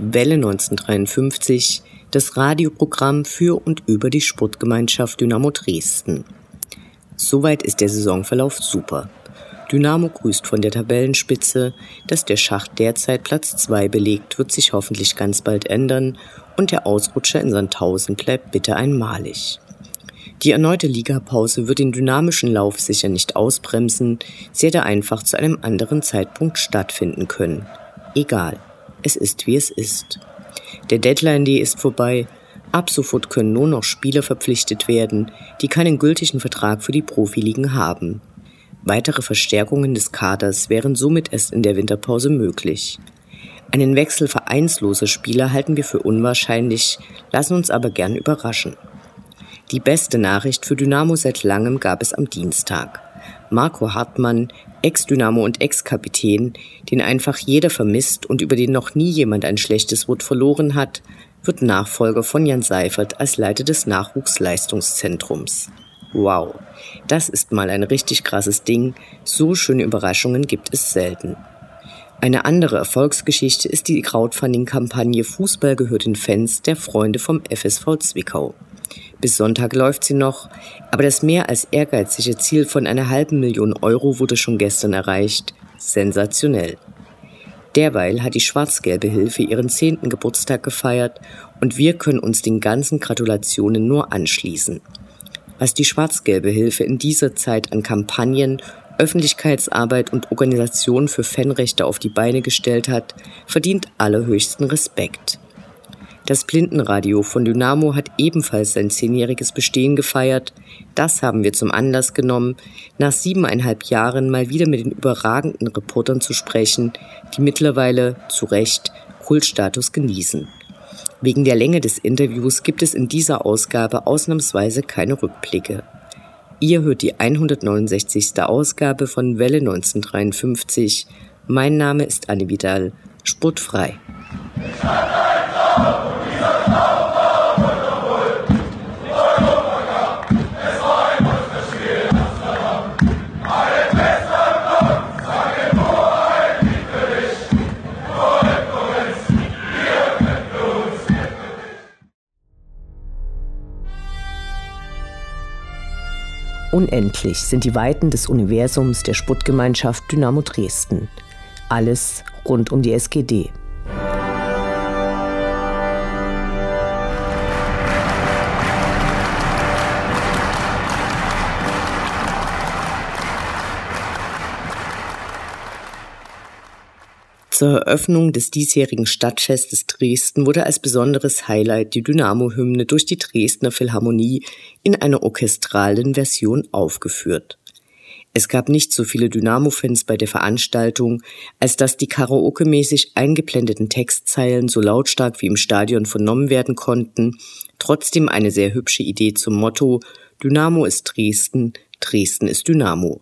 Welle 1953, das Radioprogramm für und über die Sportgemeinschaft Dynamo Dresden. Soweit ist der Saisonverlauf super. Dynamo grüßt von der Tabellenspitze, dass der Schacht derzeit Platz 2 belegt, wird sich hoffentlich ganz bald ändern und der Ausrutscher in Sandhausen bleibt bitte einmalig. Die erneute Ligapause wird den dynamischen Lauf sicher nicht ausbremsen, sie hätte einfach zu einem anderen Zeitpunkt stattfinden können. Egal. Es ist, wie es ist. Der Deadline Day ist vorbei. Ab sofort können nur noch Spieler verpflichtet werden, die keinen gültigen Vertrag für die Profiligen haben. Weitere Verstärkungen des Kaders wären somit erst in der Winterpause möglich. Einen Wechsel vereinsloser Spieler halten wir für unwahrscheinlich, lassen uns aber gern überraschen. Die beste Nachricht für Dynamo seit langem gab es am Dienstag. Marco Hartmann, Ex-Dynamo und Ex-Kapitän, den einfach jeder vermisst und über den noch nie jemand ein schlechtes Wort verloren hat, wird Nachfolger von Jan Seifert als Leiter des Nachwuchsleistungszentrums. Wow, das ist mal ein richtig krasses Ding. So schöne Überraschungen gibt es selten. Eine andere Erfolgsgeschichte ist die Crowdfunding-Kampagne Fußball gehört den Fans der Freunde vom FSV Zwickau. Bis Sonntag läuft sie noch, aber das mehr als ehrgeizige Ziel von einer halben Million Euro wurde schon gestern erreicht. Sensationell. Derweil hat die schwarz-gelbe Hilfe ihren zehnten Geburtstag gefeiert und wir können uns den ganzen Gratulationen nur anschließen. Was die schwarz-gelbe Hilfe in dieser Zeit an Kampagnen, Öffentlichkeitsarbeit und Organisation für Fanrechte auf die Beine gestellt hat, verdient allerhöchsten Respekt. Das Blindenradio von Dynamo hat ebenfalls sein zehnjähriges Bestehen gefeiert. Das haben wir zum Anlass genommen, nach siebeneinhalb Jahren mal wieder mit den überragenden Reportern zu sprechen, die mittlerweile, zu Recht, Kultstatus genießen. Wegen der Länge des Interviews gibt es in dieser Ausgabe ausnahmsweise keine Rückblicke. Ihr hört die 169. Ausgabe von Welle 1953. Mein Name ist Anne Vidal. Sportfrei. Unendlich sind die Weiten des Universums der Sputtgemeinschaft Dynamo Dresden. Alles rund um die SGD. Zur Eröffnung des diesjährigen Stadtfestes Dresden wurde als besonderes Highlight die Dynamo-Hymne durch die Dresdner Philharmonie in einer orchestralen Version aufgeführt. Es gab nicht so viele Dynamo-Fans bei der Veranstaltung, als dass die karaoke-mäßig eingeblendeten Textzeilen so lautstark wie im Stadion vernommen werden konnten, trotzdem eine sehr hübsche Idee zum Motto Dynamo ist Dresden, Dresden ist Dynamo.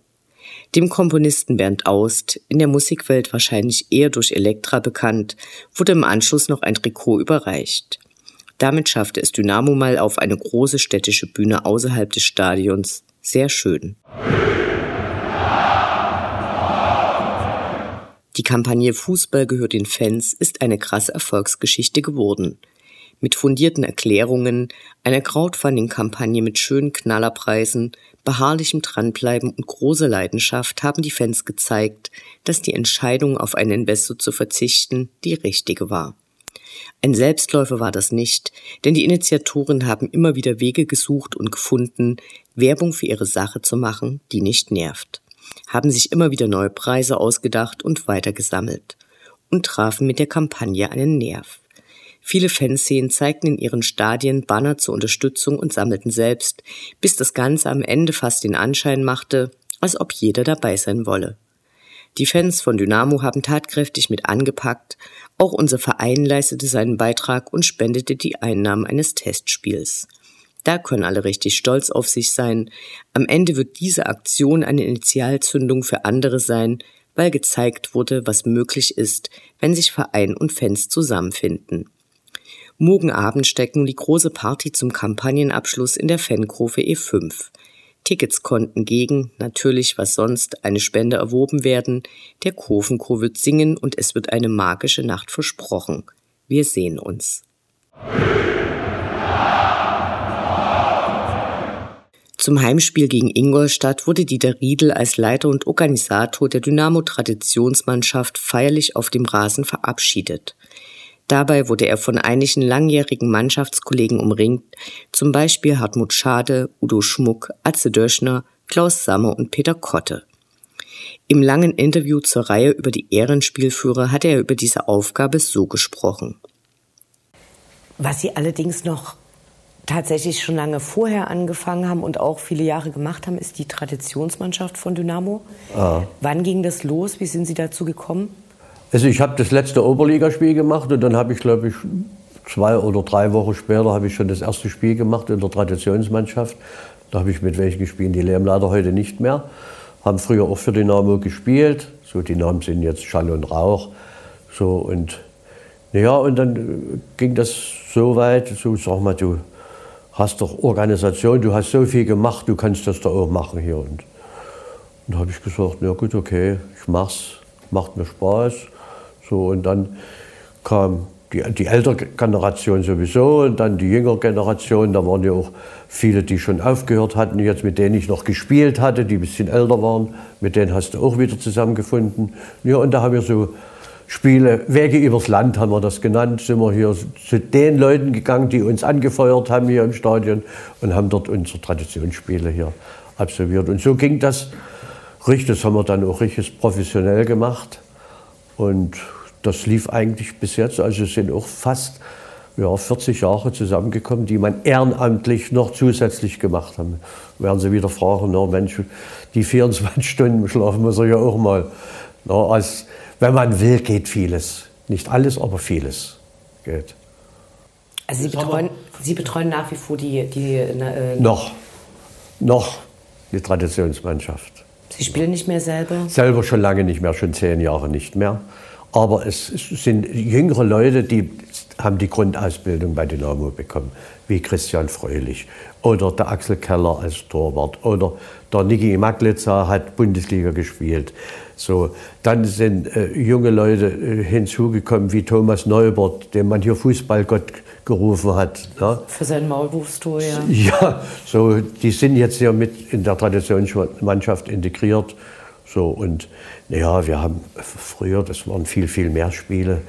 Dem Komponisten Bernd Aust, in der Musikwelt wahrscheinlich eher durch Elektra bekannt, wurde im Anschluss noch ein Trikot überreicht. Damit schaffte es Dynamo mal auf eine große städtische Bühne außerhalb des Stadions. Sehr schön. Die Kampagne Fußball gehört den Fans ist eine krasse Erfolgsgeschichte geworden mit fundierten Erklärungen, einer Crowdfunding-Kampagne mit schönen Knallerpreisen, beharrlichem Dranbleiben und großer Leidenschaft haben die Fans gezeigt, dass die Entscheidung auf einen Investor zu verzichten die richtige war. Ein Selbstläufer war das nicht, denn die Initiatoren haben immer wieder Wege gesucht und gefunden, Werbung für ihre Sache zu machen, die nicht nervt, haben sich immer wieder neue Preise ausgedacht und weitergesammelt und trafen mit der Kampagne einen Nerv. Viele Fanszenen zeigten in ihren Stadien Banner zur Unterstützung und sammelten selbst, bis das Ganze am Ende fast den Anschein machte, als ob jeder dabei sein wolle. Die Fans von Dynamo haben tatkräftig mit angepackt, auch unser Verein leistete seinen Beitrag und spendete die Einnahmen eines Testspiels. Da können alle richtig stolz auf sich sein. Am Ende wird diese Aktion eine Initialzündung für andere sein, weil gezeigt wurde, was möglich ist, wenn sich Verein und Fans zusammenfinden. Morgen Abend steckt nun die große Party zum Kampagnenabschluss in der Fankurve E5. Tickets konnten gegen, natürlich was sonst, eine Spende erworben werden. Der Kurvenchor wird singen und es wird eine magische Nacht versprochen. Wir sehen uns. Zum Heimspiel gegen Ingolstadt wurde Dieter Riedel als Leiter und Organisator der Dynamo-Traditionsmannschaft feierlich auf dem Rasen verabschiedet. Dabei wurde er von einigen langjährigen Mannschaftskollegen umringt, zum Beispiel Hartmut Schade, Udo Schmuck, Atze Döschner, Klaus Sammer und Peter Kotte. Im langen Interview zur Reihe über die Ehrenspielführer hatte er über diese Aufgabe so gesprochen. Was Sie allerdings noch tatsächlich schon lange vorher angefangen haben und auch viele Jahre gemacht haben, ist die Traditionsmannschaft von Dynamo. Ah. Wann ging das los? Wie sind Sie dazu gekommen? Also ich habe das letzte Oberligaspiel gemacht und dann habe ich, glaube ich, zwei oder drei Wochen später habe ich schon das erste Spiel gemacht in der Traditionsmannschaft. Da habe ich mit welchen gespielt, die leben leider heute nicht mehr. Haben früher auch für Dynamo gespielt. So, die Namen sind jetzt Schall und Rauch. So, und ja, und dann ging das so weit, so sag mal, du hast doch Organisation, du hast so viel gemacht, du kannst das doch auch machen hier. Und, und habe ich gesagt, na gut, okay, ich mach's, macht mir Spaß. So, und dann kam die, die ältere Generation sowieso und dann die jüngere Generation, da waren ja auch viele, die schon aufgehört hatten, jetzt mit denen ich noch gespielt hatte, die ein bisschen älter waren, mit denen hast du auch wieder zusammengefunden. Ja, und da haben wir so Spiele, Wege übers Land haben wir das genannt, sind wir hier zu den Leuten gegangen, die uns angefeuert haben hier im Stadion und haben dort unsere Traditionsspiele hier absolviert. Und so ging das richtig, das haben wir dann auch richtig professionell gemacht und das lief eigentlich bis jetzt, also sind auch fast ja, 40 Jahre zusammengekommen, die man ehrenamtlich noch zusätzlich gemacht haben. Werden Sie wieder fragen, na Mensch, die 24 Stunden schlafen muss er ja auch mal. Na, als, wenn man will, geht vieles. Nicht alles, aber vieles geht. Also Sie betreuen, Sie betreuen nach wie vor die... die äh, noch, noch die Traditionsmannschaft. Sie spielen nicht mehr selber? Selber schon lange nicht mehr, schon zehn Jahre nicht mehr. Aber es sind jüngere Leute, die haben die Grundausbildung bei Dynamo bekommen, wie Christian Fröhlich oder der Axel Keller als Torwart oder der Niki Maglitzer hat Bundesliga gespielt. So, dann sind äh, junge Leute äh, hinzugekommen wie Thomas Neubert, den man hier Fußballgott gerufen hat. Ne? Für sein Maulwurfstor, ja. Ja, so, die sind jetzt hier mit in der Traditionsmannschaft integriert. So, und naja, wir haben früher, das waren viel, viel mehr Spiele,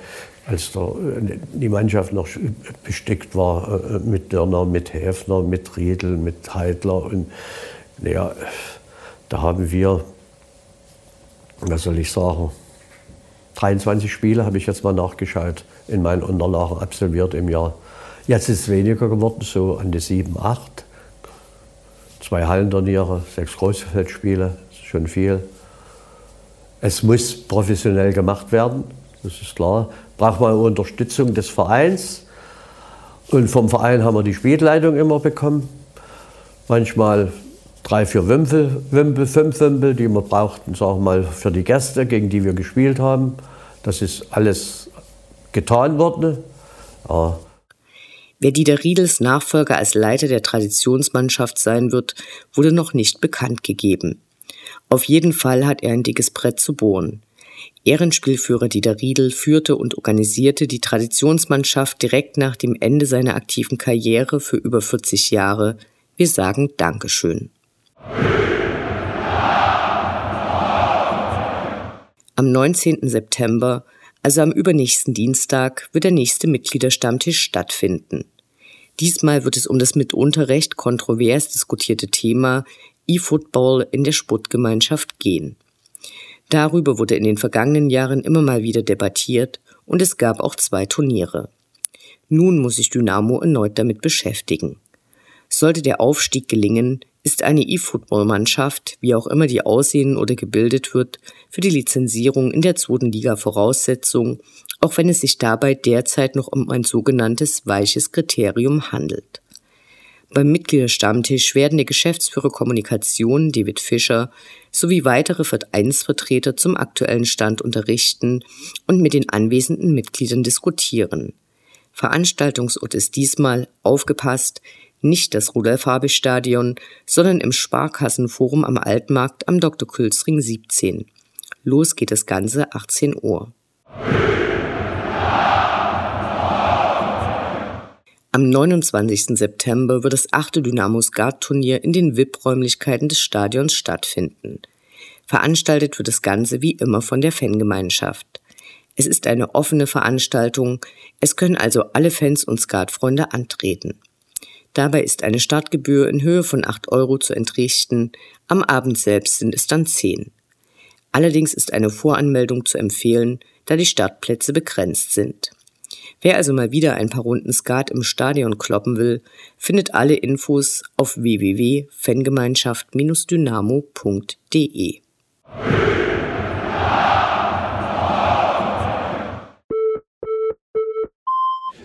als der, die Mannschaft noch bestückt war äh, mit Dörner, mit Häfner, mit Riedel, mit Heidler. Und naja, da haben wir was soll ich sagen, 23 Spiele habe ich jetzt mal nachgeschaut, in meinen Unterlagen absolviert im Jahr. Jetzt ist es weniger geworden, so an die 7, 8. Zwei Hallenturniere, sechs Großfeldspiele, schon viel. Es muss professionell gemacht werden, das ist klar. Braucht man Unterstützung des Vereins. Und vom Verein haben wir die Spielleitung immer bekommen. Manchmal drei, vier Wimpel, Wimpel, fünf Wimpel, die wir brauchten, sagen wir mal, für die Gäste, gegen die wir gespielt haben. Das ist alles getan worden. Ja. Wer Dieter Riedels Nachfolger als Leiter der Traditionsmannschaft sein wird, wurde noch nicht bekannt gegeben. Auf jeden Fall hat er ein dickes Brett zu bohren. Ehrenspielführer Dieter Riedel führte und organisierte die Traditionsmannschaft direkt nach dem Ende seiner aktiven Karriere für über 40 Jahre. Wir sagen Dankeschön. Am 19. September, also am übernächsten Dienstag, wird der nächste Mitgliederstammtisch stattfinden. Diesmal wird es um das mitunter recht kontrovers diskutierte Thema E-Football in der Sportgemeinschaft gehen. Darüber wurde in den vergangenen Jahren immer mal wieder debattiert und es gab auch zwei Turniere. Nun muss sich Dynamo erneut damit beschäftigen. Sollte der Aufstieg gelingen, ist eine E-Football-Mannschaft, wie auch immer die aussehen oder gebildet wird, für die Lizenzierung in der zweiten Liga Voraussetzung, auch wenn es sich dabei derzeit noch um ein sogenanntes weiches Kriterium handelt. Beim Mitgliederstammtisch werden der Geschäftsführer Kommunikation David Fischer sowie weitere Vereinsvertreter zum aktuellen Stand unterrichten und mit den anwesenden Mitgliedern diskutieren. Veranstaltungsort ist diesmal, aufgepasst, nicht das Rudolf-Habich-Stadion, sondern im Sparkassenforum am Altmarkt am Dr. Külsring 17. Los geht das Ganze 18 Uhr. Am 29. September wird das achte Dynamo Skat-Turnier in den VIP-Räumlichkeiten des Stadions stattfinden. Veranstaltet wird das Ganze wie immer von der Fangemeinschaft. Es ist eine offene Veranstaltung, es können also alle Fans und Skatfreunde antreten. Dabei ist eine Startgebühr in Höhe von 8 Euro zu entrichten, am Abend selbst sind es dann 10. Allerdings ist eine Voranmeldung zu empfehlen, da die Startplätze begrenzt sind. Wer also mal wieder ein paar Runden Skat im Stadion kloppen will, findet alle Infos auf www.fangemeinschaft-dynamo.de.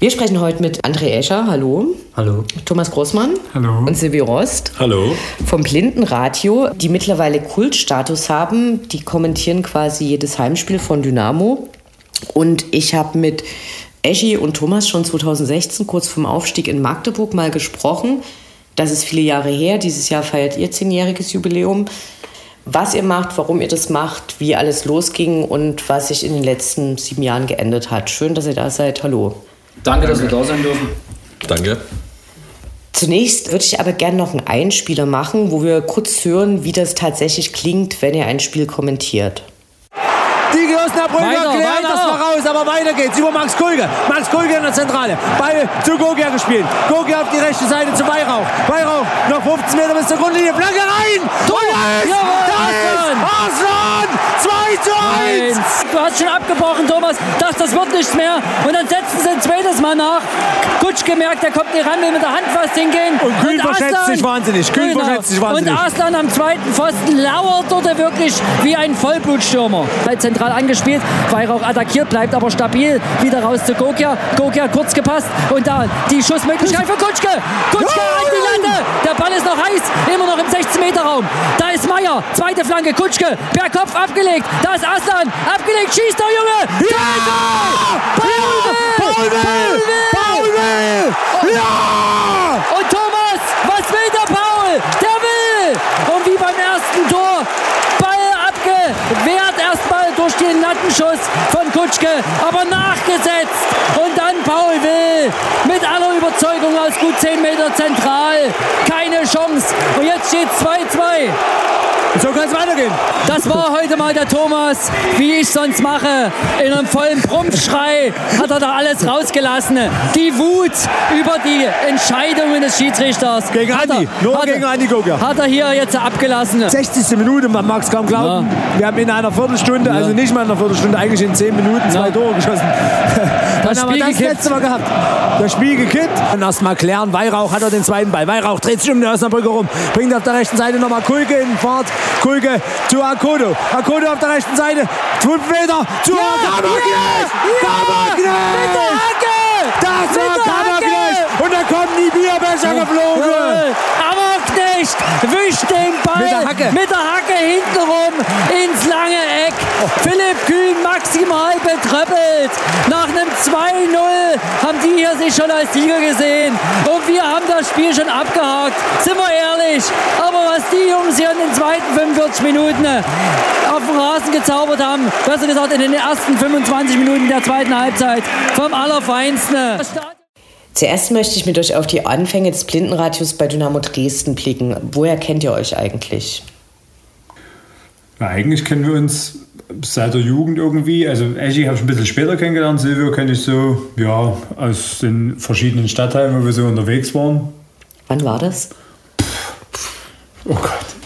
Wir sprechen heute mit André Escher, hallo. Hallo. Thomas Großmann. Hallo. Und Silvi Rost. Hallo. Vom Blindenradio, die mittlerweile Kultstatus haben. Die kommentieren quasi jedes Heimspiel von Dynamo. Und ich habe mit Eschi und Thomas schon 2016, kurz vorm Aufstieg in Magdeburg, mal gesprochen. Das ist viele Jahre her. Dieses Jahr feiert ihr zehnjähriges Jubiläum. Was ihr macht, warum ihr das macht, wie alles losging und was sich in den letzten sieben Jahren geändert hat. Schön, dass ihr da seid. Hallo. Danke, dass wir da sein dürfen. Danke. Zunächst würde ich aber gerne noch einen Einspieler machen, wo wir kurz hören, wie das tatsächlich klingt, wenn ihr ein Spiel kommentiert. Die Osnabrücker klären das voraus, aber weiter geht's über Max Kulge. Max Kulge in der Zentrale. Ball zu Gogia gespielt. Gogia auf die rechte Seite zu Weihrauch. Weihrauch noch 15 Meter bis zur Grundlinie. Flanke rein! Tor! Das ist Arslan! 2 zu 1! Nein. Du hast schon abgebrochen, Thomas. Das, das wird nichts mehr. Und dann setzen sie ein zweites Mal nach. Kutsch gemerkt, der kommt nicht ran, will mit der Hand fast hingehen. Und Kühn verschätzt Aslan- sich wahnsinnig. Kühn Genau. verschätzt sich wahnsinnig. Und Arslan am zweiten Pfosten lauert dort wirklich wie ein Vollblutstürmer. Zentral angespielt, Weihrauch attackiert, bleibt aber stabil. Wieder raus zu Gokia. Gokia kurz gepasst. Und da die Schussmöglichkeit für Kutschke. Kutschke Ja! an die Latte. Der Ball ist noch heiß, immer noch im 16-Meter-Raum. Da ist Meier, zweite Flanke, Kutschke, per Kopf abgelegt. Da ist Aslan, abgelegt, schießt doch, Junge! Ja! Paul will! Paul will! Ja! Und Thomas, was will der Paul? Der will! Und wie beim ersten Tor, Ball abgewehrt erstmal durch Lattenschuss von Kutschke, aber nachgesetzt. Und dann Paul will mit aller Überzeugung aus gut 10 Meter zentral. Keine Chance. Und jetzt steht 2-2. So kann es weitergehen. Das war heute mal der Thomas, wie ich sonst mache. In einem vollen Prumpfschrei hat er da alles rausgelassen. Die Wut über die Entscheidungen des Schiedsrichters. Gegen hat Andi, er- nur hat er- gegen Andi Gogia. Hat er hier jetzt abgelassen. 60. Minute, man mag es kaum glauben. Wir haben in einer Viertelstunde, also nicht mal in einer Viertelstunde, eigentlich in 10 Minuten zwei Ja. Tore geschossen. Dann haben wir Spiel das gekippt. letzte Mal gehabt. Das Spiel gekippt. Und erst mal klären, Weihrauch hat er den zweiten Ball. Weihrauch dreht sich um den Osnabrücker rum. Bringt auf der rechten Seite nochmal Kulke in Fahrt. Kulke zu Akodo. Akodo auf der rechten Seite. 5 Meter zu Kammerknecht. Kammerknecht. Das war Kammerknecht. Und da kommen die Bierbecher geflogen. Aber nicht wischt den Ball Mit der Hacke. mit der Hacke hintenrum ins lange Eck. Philipp Kühn maximal betröppelt. Nach einem 2-0 haben die hier sich schon als Sieger gesehen. Und wir haben das Spiel schon abgehakt. Sind wir ehrlich. Aber was die Jungs hier in den zweiten 45 Minuten auf dem Rasen gezaubert haben, besser gesagt in den ersten 25 Minuten der zweiten Halbzeit, vom Allerfeinsten. Zuerst möchte ich mit euch auf die Anfänge des Blindenradios bei Dynamo Dresden blicken. Woher kennt ihr euch eigentlich? Ja, eigentlich kennen wir uns seit der Jugend irgendwie. Also Eschi habe ich ein bisschen später kennengelernt, Silvio kenne ich so, ja, aus den verschiedenen Stadtteilen, wo wir so unterwegs waren. Wann war das? Oh Gott.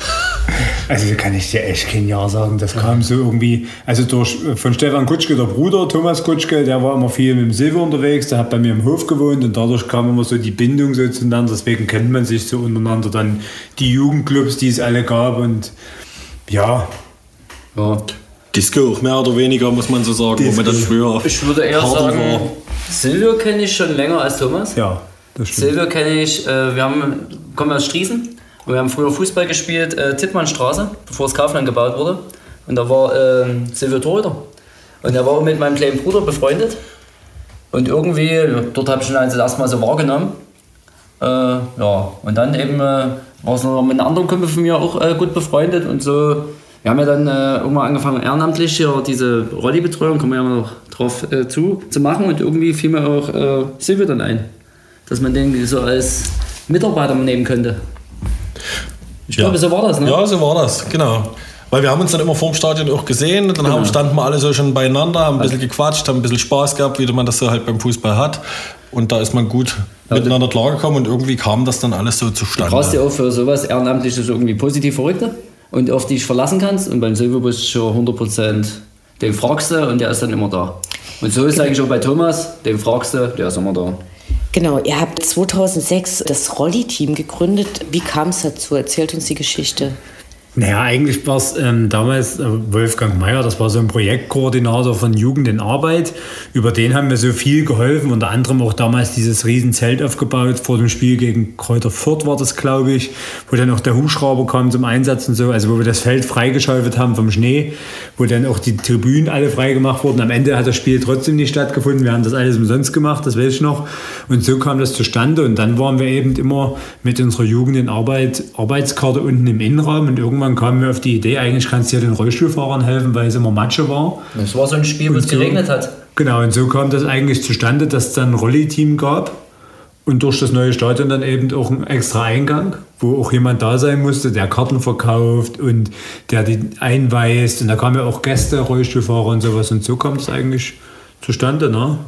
Also kann ich dir echt kein Jahr sagen. Das kam so irgendwie, also durch, von Stefan Kutschke, der Bruder, Thomas Kutschke, der war immer viel mit dem Silvio unterwegs, der hat bei mir im Hof gewohnt und dadurch kam immer so die Bindung so zueinander. Deswegen kennt man sich so untereinander. Dann die Jugendclubs, die es alle gab und ja. Ja. Disco auch mehr oder weniger, muss man so sagen, wo Disco. man das früher Ich würde eher sagen, war. Silvio kenne ich schon länger als Thomas. Ja, das stimmt. Silvio kenne ich, äh, wir haben, kommen aus Striesen und wir haben früher Fußball gespielt, äh, Tittmannstraße, bevor das Kaufland gebaut wurde. Und da war äh, Silvio Torhüter. Und er war mit meinem kleinen Bruder befreundet. Und irgendwie, dort habe ich ihn also erstmal so wahrgenommen. Äh, ja, und dann eben äh, war es noch mit einem anderen Kumpel von mir auch äh, gut befreundet und so. Wir haben ja dann äh, irgendwann angefangen, ehrenamtlich hier diese Rolli-Betreuung, kommen wir ja noch drauf äh, zu, zu machen und irgendwie fiel mir auch äh, Silvio dann ein, dass man den so als Mitarbeiter nehmen könnte. Ich glaube, so war das, ne? Ja, so war das, genau. Weil wir haben uns dann immer vorm Stadion auch gesehen dann Genau. haben, standen wir alle so schon beieinander, haben ein bisschen gequatscht, haben ein bisschen Spaß gehabt, wie man das so halt beim Fußball hat. Und da ist man gut miteinander klargekommen und irgendwie kam das dann alles so zustande. Du brauchst ja auch für sowas Ehrenamtliches irgendwie positiv Verrückte und auf die dich verlassen kannst. Und beim du schon 100% den fragst du und der ist dann immer da. Und so ist eigentlich auch bei Thomas, den fragst du, der ist immer da. Genau, ihr habt 2006 das Rolli-Team gegründet. Wie kam es dazu? Erzählt uns die Geschichte. Naja, eigentlich war es ähm, damals äh, Wolfgang Mayer, das war so ein Projektkoordinator von Jugend in Arbeit. Über den haben wir so viel geholfen, unter anderem auch damals dieses Riesenzelt aufgebaut vor dem Spiel gegen Kräuter Fürth war das, glaube ich, wo dann auch der Hubschrauber kam zum Einsatz und so, also wo wir das Feld freigeschaufelt haben vom Schnee, wo dann auch die Tribünen alle freigemacht wurden. Am Ende hat das Spiel trotzdem nicht stattgefunden, wir haben das alles umsonst gemacht, das weiß ich noch. Und so kam das zustande und dann waren wir eben immer mit unserer Jugend in Arbeit, Arbeitskarte unten im Innenraum und irgendwann kamen wir auf die Idee, eigentlich kannst du ja den Rollstuhlfahrern helfen, weil es immer Matsche war. Das war so ein Spiel, wo es so- geregnet hat. Genau, und so kam das eigentlich zustande, dass es dann ein Rolli-Team gab und durch das neue Stadion dann eben auch ein extra Eingang, wo auch jemand da sein musste, der Karten verkauft und der die einweist. Und da kamen ja auch Gäste, Rollstuhlfahrer und sowas. Und so kam das eigentlich zustande. Ne?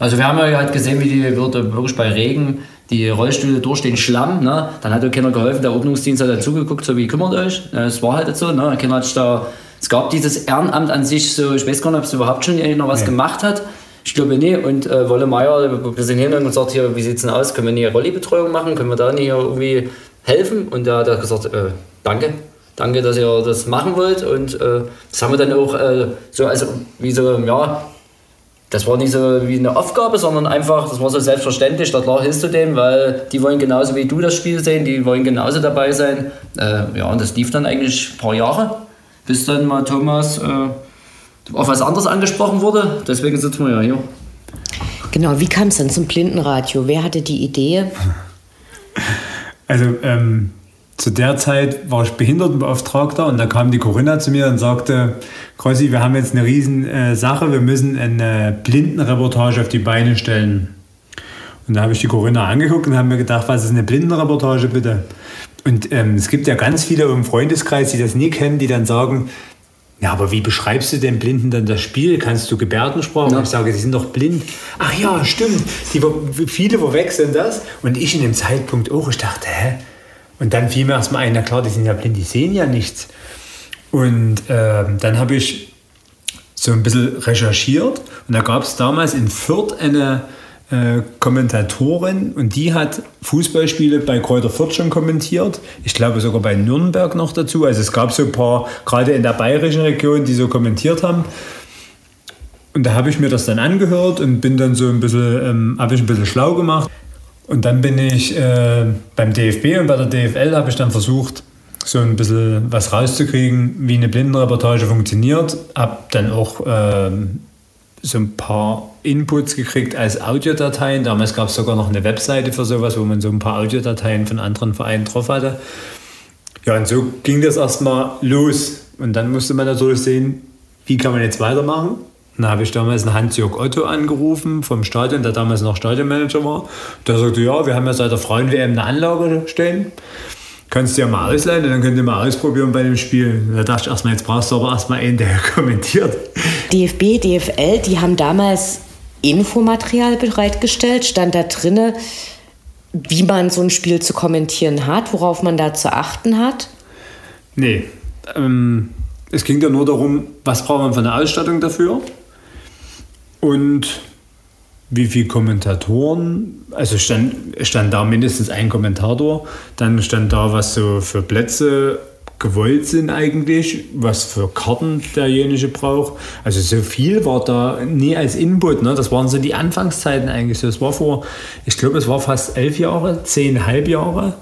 Also wir haben ja halt gesehen, wie die würde wirklich bei Regen die Rollstühle durch den Schlamm, ne? dann hat ja keiner geholfen, der Ordnungsdienst hat dazugeguckt, so wie kümmert euch. Ja, Es war halt so, ne? keiner hat da, es gab dieses Ehrenamt an sich so, ich weiß gar nicht, ob es überhaupt schon noch was gemacht hat. Ich glaube nee. Und äh, Wolle Meier, wir sind hingegangen und sagt hier, wie sieht's denn aus? Können wir eine Rolli-Betreuung machen? Können wir da nicht irgendwie helfen? Und da hat er gesagt, äh, danke. Danke, dass ihr das machen wollt. Und äh, das haben wir dann auch äh, so, also wie so, ja, das war nicht so wie eine Aufgabe, sondern einfach, das war so selbstverständlich. Da klar hilfst du denen, weil die wollen genauso wie du das Spiel sehen, die wollen genauso dabei sein. Äh, ja, und das lief dann eigentlich ein paar Jahre, bis dann mal Thomas äh, auf was anderes angesprochen wurde. Deswegen sitzen wir ja hier. Genau, wie kam es dann zum Blindenradio? Wer hatte die Idee? Also ähm, zu der Zeit war ich Behindertenbeauftragter und da kam die Corinna zu mir und sagte, Krossi, wir haben jetzt eine riesen äh, Sache, wir müssen eine Blindenreportage auf die Beine stellen. Und da habe ich die Corinna angeguckt und habe mir gedacht, was ist eine Blindenreportage bitte? Und ähm, es gibt ja ganz viele im Freundeskreis, die das nie kennen, die dann sagen, ja, aber wie beschreibst du den Blinden dann das Spiel? Kannst du Gebärdensprache? Und ich sage, sie sind doch blind. Ach ja, stimmt. Die, viele verwechseln das. Und ich in dem Zeitpunkt auch. Ich dachte, hä? Und dann fiel mir erstmal ein, na klar, die sind ja blind, die sehen ja nichts. Und ähm, dann habe ich so ein bisschen recherchiert. Und da gab es damals in Fürth eine äh, Kommentatorin und die hat Fußballspiele bei Kräuter Fürth schon kommentiert. Ich glaube sogar bei Nürnberg noch dazu. Also es gab so ein paar, gerade in der bayerischen Region, die so kommentiert haben. Und da habe ich mir das dann angehört und bin dann so ein bisschen, ähm, habe ich ein bisschen schlau gemacht. Und dann bin ich äh, beim DFB und bei der DFL habe ich dann versucht, so ein bisschen was rauszukriegen, wie eine Blindenreportage funktioniert. Hab dann auch ähm, so ein paar Inputs gekriegt als Audiodateien. Damals gab es sogar noch eine Webseite für sowas, wo man so ein paar Audiodateien von anderen Vereinen drauf hatte. Ja, und so ging das erstmal los. Und dann musste man natürlich sehen, wie kann man jetzt weitermachen. Dann habe ich damals einen Hans-Jörg Otto angerufen vom Stadion, der damals noch Stadionmanager war. Der sagte, ja, wir haben ja seit der Frauen-WM eine Anlage stehen. kannst du ja mal ausleihen und dann könnt ihr mal ausprobieren bei dem Spiel. Da dachte ich erstmal, jetzt brauchst du aber erstmal einen, der kommentiert. DFB, DFL, die haben damals Infomaterial bereitgestellt, stand da drinne, wie man so ein Spiel zu kommentieren hat, worauf man da zu achten hat? Nee. Ähm, es ging ja nur darum, was braucht man für eine Ausstattung dafür und wie viele Kommentatoren, also stand, stand da mindestens ein Kommentator, dann stand da, was so für Plätze gewollt sind eigentlich, was für Karten derjenige braucht. Also so viel war da nie als Input. Ne? Das waren so die Anfangszeiten eigentlich. Das war vor, ich glaube, es war fast elf Jahre, zehnhalb Jahre.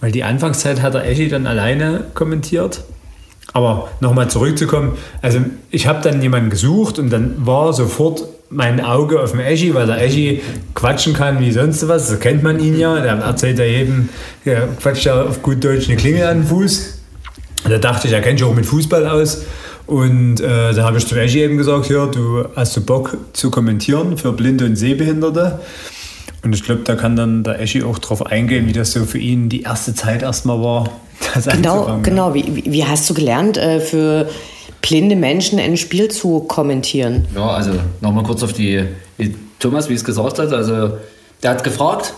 Weil die Anfangszeit hat der Eschi dann alleine kommentiert. Aber nochmal zurückzukommen, also ich habe dann jemanden gesucht und dann war sofort mein Auge auf dem Eschi, weil der Eschi quatschen kann wie sonst was. So kennt man ihn ja. Der erzählt ja jedem, der quatscht ja auf gut Deutsch eine Klingel an den Fuß. Da dachte ich, er kennt sich auch mit Fußball aus. Und äh, da habe ich zum Eschi eben gesagt, ja, du hast du Bock zu kommentieren für Blinde und Sehbehinderte. Und ich glaube, da kann dann der Eschi auch drauf eingehen, wie das so für ihn die erste Zeit erstmal war. genau, genau. Wie, wie hast du gelernt, äh, für blinde Menschen ein Spiel zu kommentieren? Ja, also nochmal kurz auf die, wie Thomas, wie es gesagt hat. Also der hat gefragt,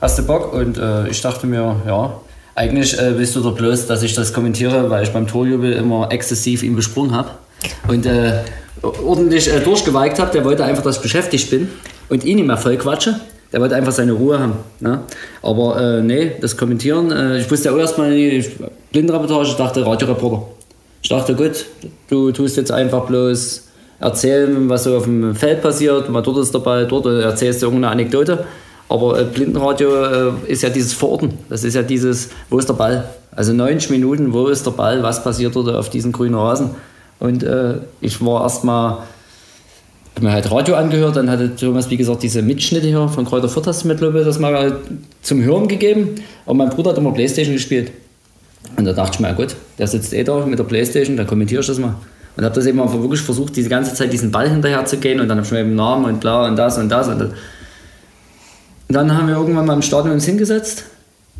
hast du Bock? Und äh, ich dachte mir, ja, eigentlich äh, willst du doch bloß, dass ich das kommentiere, weil ich beim Torjubel immer exzessiv ihn besprungen habe und äh, ordentlich äh, durchgeweigt habe. Der wollte einfach, dass ich beschäftigt bin und ihn nicht mehr voll quatsche. Der wollte einfach seine Ruhe haben. Ne? Aber äh, nee, das Kommentieren, äh, ich wusste ja auch erstmal nicht, Blindenreportage, ich dachte Radioreporter. Ich dachte, gut, du tust jetzt einfach bloß erzählen, was so auf dem Feld passiert, mal dort ist der Ball, dort erzählst du irgendeine Anekdote. Aber äh, Blindenradio äh, ist ja dieses Verorten. Das ist ja dieses, wo ist der Ball? Also 90 Minuten, wo ist der Ball? Was passiert dort auf diesem grünen Rasen? Und äh, ich war erstmal, habe mir halt Radio angehört, dann hatte Thomas, wie gesagt, diese Mitschnitte hier von Kräuter mir, glaube ich, das mal zum Hören gegeben. Und mein Bruder hat immer Playstation gespielt. Und da dachte ich mir, gut, der sitzt eh da mit der Playstation, da kommentiere ich das mal. Und habe das eben einfach wirklich versucht, diese ganze Zeit diesen Ball hinterher zu gehen und dann habe ich mir eben Namen und bla und das und das. Und das und dann haben wir irgendwann mal im Stadion uns hingesetzt.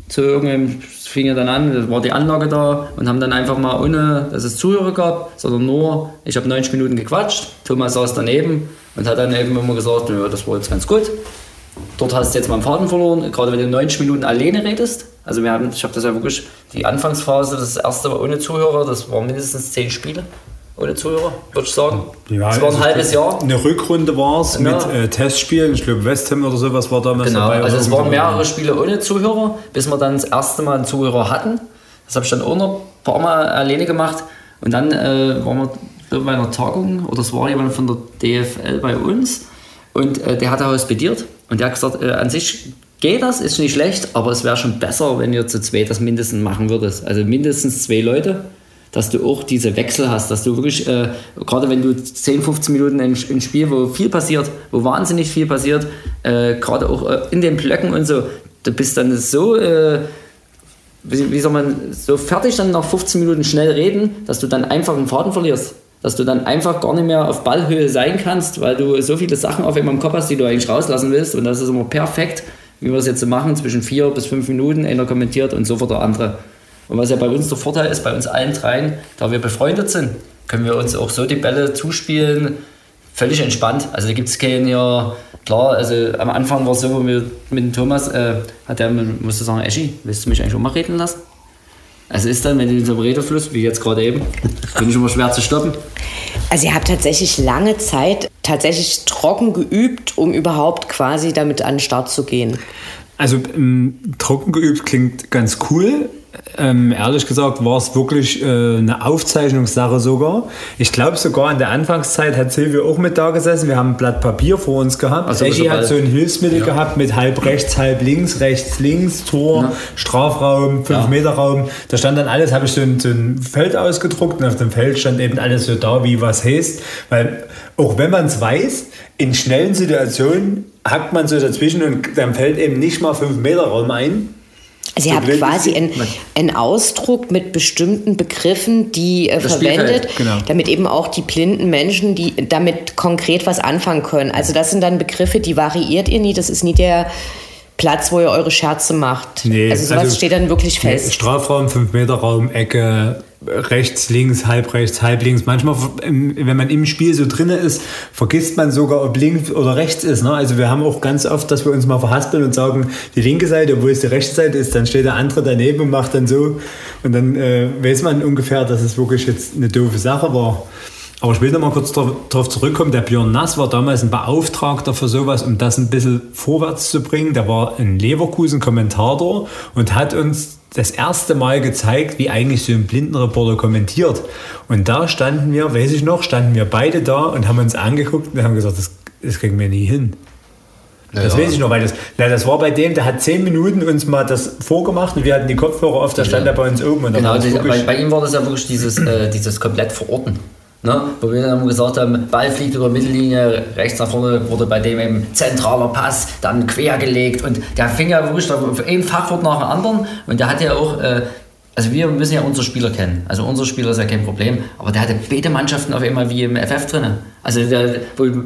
Zu irgendeinem, fing ja dann an, da war die Anlage da und haben dann einfach mal, ohne dass es Zuhörer gab, sondern nur, ich habe 90 Minuten gequatscht, Thomas saß daneben und hat dann eben immer gesagt, ja, das war jetzt ganz gut. Dort hast du jetzt mal einen Faden verloren, gerade wenn du 90 Minuten alleine redest. Also wir haben, ich habe das ja wirklich, die Anfangsphase, das erste war ohne Zuhörer, das waren mindestens 10 Spiele ohne Zuhörer, würde ich sagen. Ja, das war ein also halbes Jahr. Eine Rückrunde war es genau. mit äh, Testspielen. Ich glaube, West Ham oder sowas war damals genau. dabei. Also es waren mehrere Spiele ohne Zuhörer, bis wir dann das erste Mal einen Zuhörer hatten. Das habe ich dann auch noch ein paar Mal alleine gemacht. Und dann äh, waren wir bei einer Tagung, oder es war jemand von der DFL bei uns. Und äh, der hat da hospitiert. Und der hat gesagt, äh, an sich geht das, ist nicht schlecht, aber es wäre schon besser, wenn ihr zu zweit das mindestens machen würdet. Also mindestens zwei Leute dass du auch diese Wechsel hast, dass du wirklich, äh, gerade wenn du 10, 15 Minuten ein, ein, Spiel, wo viel passiert, wo wahnsinnig viel passiert, äh, gerade auch äh, in den Blöcken und so, du bist dann so, äh, wie, wie, soll man, so fertig dann nach 15 Minuten schnell reden, dass du dann einfach einen Faden verlierst. Dass du dann einfach gar nicht mehr auf Ballhöhe sein kannst, weil du so viele Sachen auf einmal im Kopf hast, die du eigentlich rauslassen willst. Und das ist immer perfekt, wie wir es jetzt so machen, zwischen vier bis fünf Minuten, einer kommentiert und sofort der andere. Und was ja bei uns der Vorteil ist, bei uns allen dreien, da wir befreundet sind, können wir uns auch so die Bälle zuspielen, völlig entspannt. Also da gibt es keinen ja, klar, also am Anfang war es so, wo wir mit dem Thomas, äh, hat der, musste sagen, Eschi, willst du mich eigentlich auch mal reden lassen? Also ist dann, wenn du in so einem Redefluss, wie jetzt gerade eben, bin ich immer schwer zu stoppen. Also ihr habt tatsächlich lange Zeit tatsächlich trocken geübt, um überhaupt quasi damit an den Start zu gehen. Also ähm, trocken geübt klingt ganz cool. Ähm, ehrlich gesagt war es wirklich äh, eine Aufzeichnungssache sogar. Ich glaube sogar in der Anfangszeit hat Silvia auch mit da gesessen. Wir haben ein Blatt Papier vor uns gehabt. Also Echi hat so ein Hilfsmittel ja. gehabt mit halb rechts, halb links, rechts, links, Tor, ja. Strafraum, 5-Meter-Raum. Da stand dann alles, habe ich so ein, so ein Feld ausgedruckt und auf dem Feld stand eben alles so da, wie was heißt. Weil auch wenn man es weiß, in schnellen Situationen hackt man so dazwischen und dann fällt eben nicht mal 5-Meter-Raum ein Sie haben quasi einen, Ausdruck mit bestimmten Begriffen, die äh, verwendet, genau. damit eben auch die blinden Menschen, die damit konkret was anfangen können. Also das sind dann Begriffe, die variiert ihr nie. Das ist nie der Platz, wo ihr eure Scherze macht. Nee, also sowas also- steht dann wirklich fest. Strafraum, 5-Meter-Raum, Ecke, rechts, links, halb rechts, halb links. Manchmal, wenn man im Spiel so drin ist, vergisst man sogar, ob links oder rechts ist. Ne? Also wir haben auch ganz oft, dass wir uns mal verhaspeln und sagen, die linke Seite, obwohl es die rechte Seite ist, dann steht der andere daneben und macht dann so. Und dann äh, weiß man ungefähr, dass es wirklich jetzt eine doofe Sache war. Aber ich will noch mal kurz darauf zurückkommen. Der Björn Nass war damals ein Beauftragter für sowas, um das ein bisschen vorwärts zu bringen. Der war ein Leverkusen-Kommentator und hat uns das erste Mal gezeigt, wie eigentlich so ein Blindenreporter kommentiert. Und da standen wir, weiß ich noch, standen wir beide da und haben uns angeguckt und haben gesagt, das, das kriegen wir nie hin. Das weiß ich noch, weil das, na, das war bei dem, der hat zehn Minuten uns mal das vorgemacht und wir hatten die Kopfhörer auf, da stand er bei uns oben. Und Genau, das bei, bei ihm war das ja wirklich dieses, äh, dieses komplett verorten. Ne? Wo wir dann gesagt haben, Ball fliegt über Mittellinie, rechts nach vorne wurde bei dem eben zentraler Pass, dann quergelegt und der fing ja wirklich auf ein Fachwort nach dem anderen und der hat ja auch, äh, also wir müssen ja unsere Spieler kennen, also unser Spieler ist ja kein Problem, aber der hatte beide Mannschaften auf einmal wie im FF drin. Also der,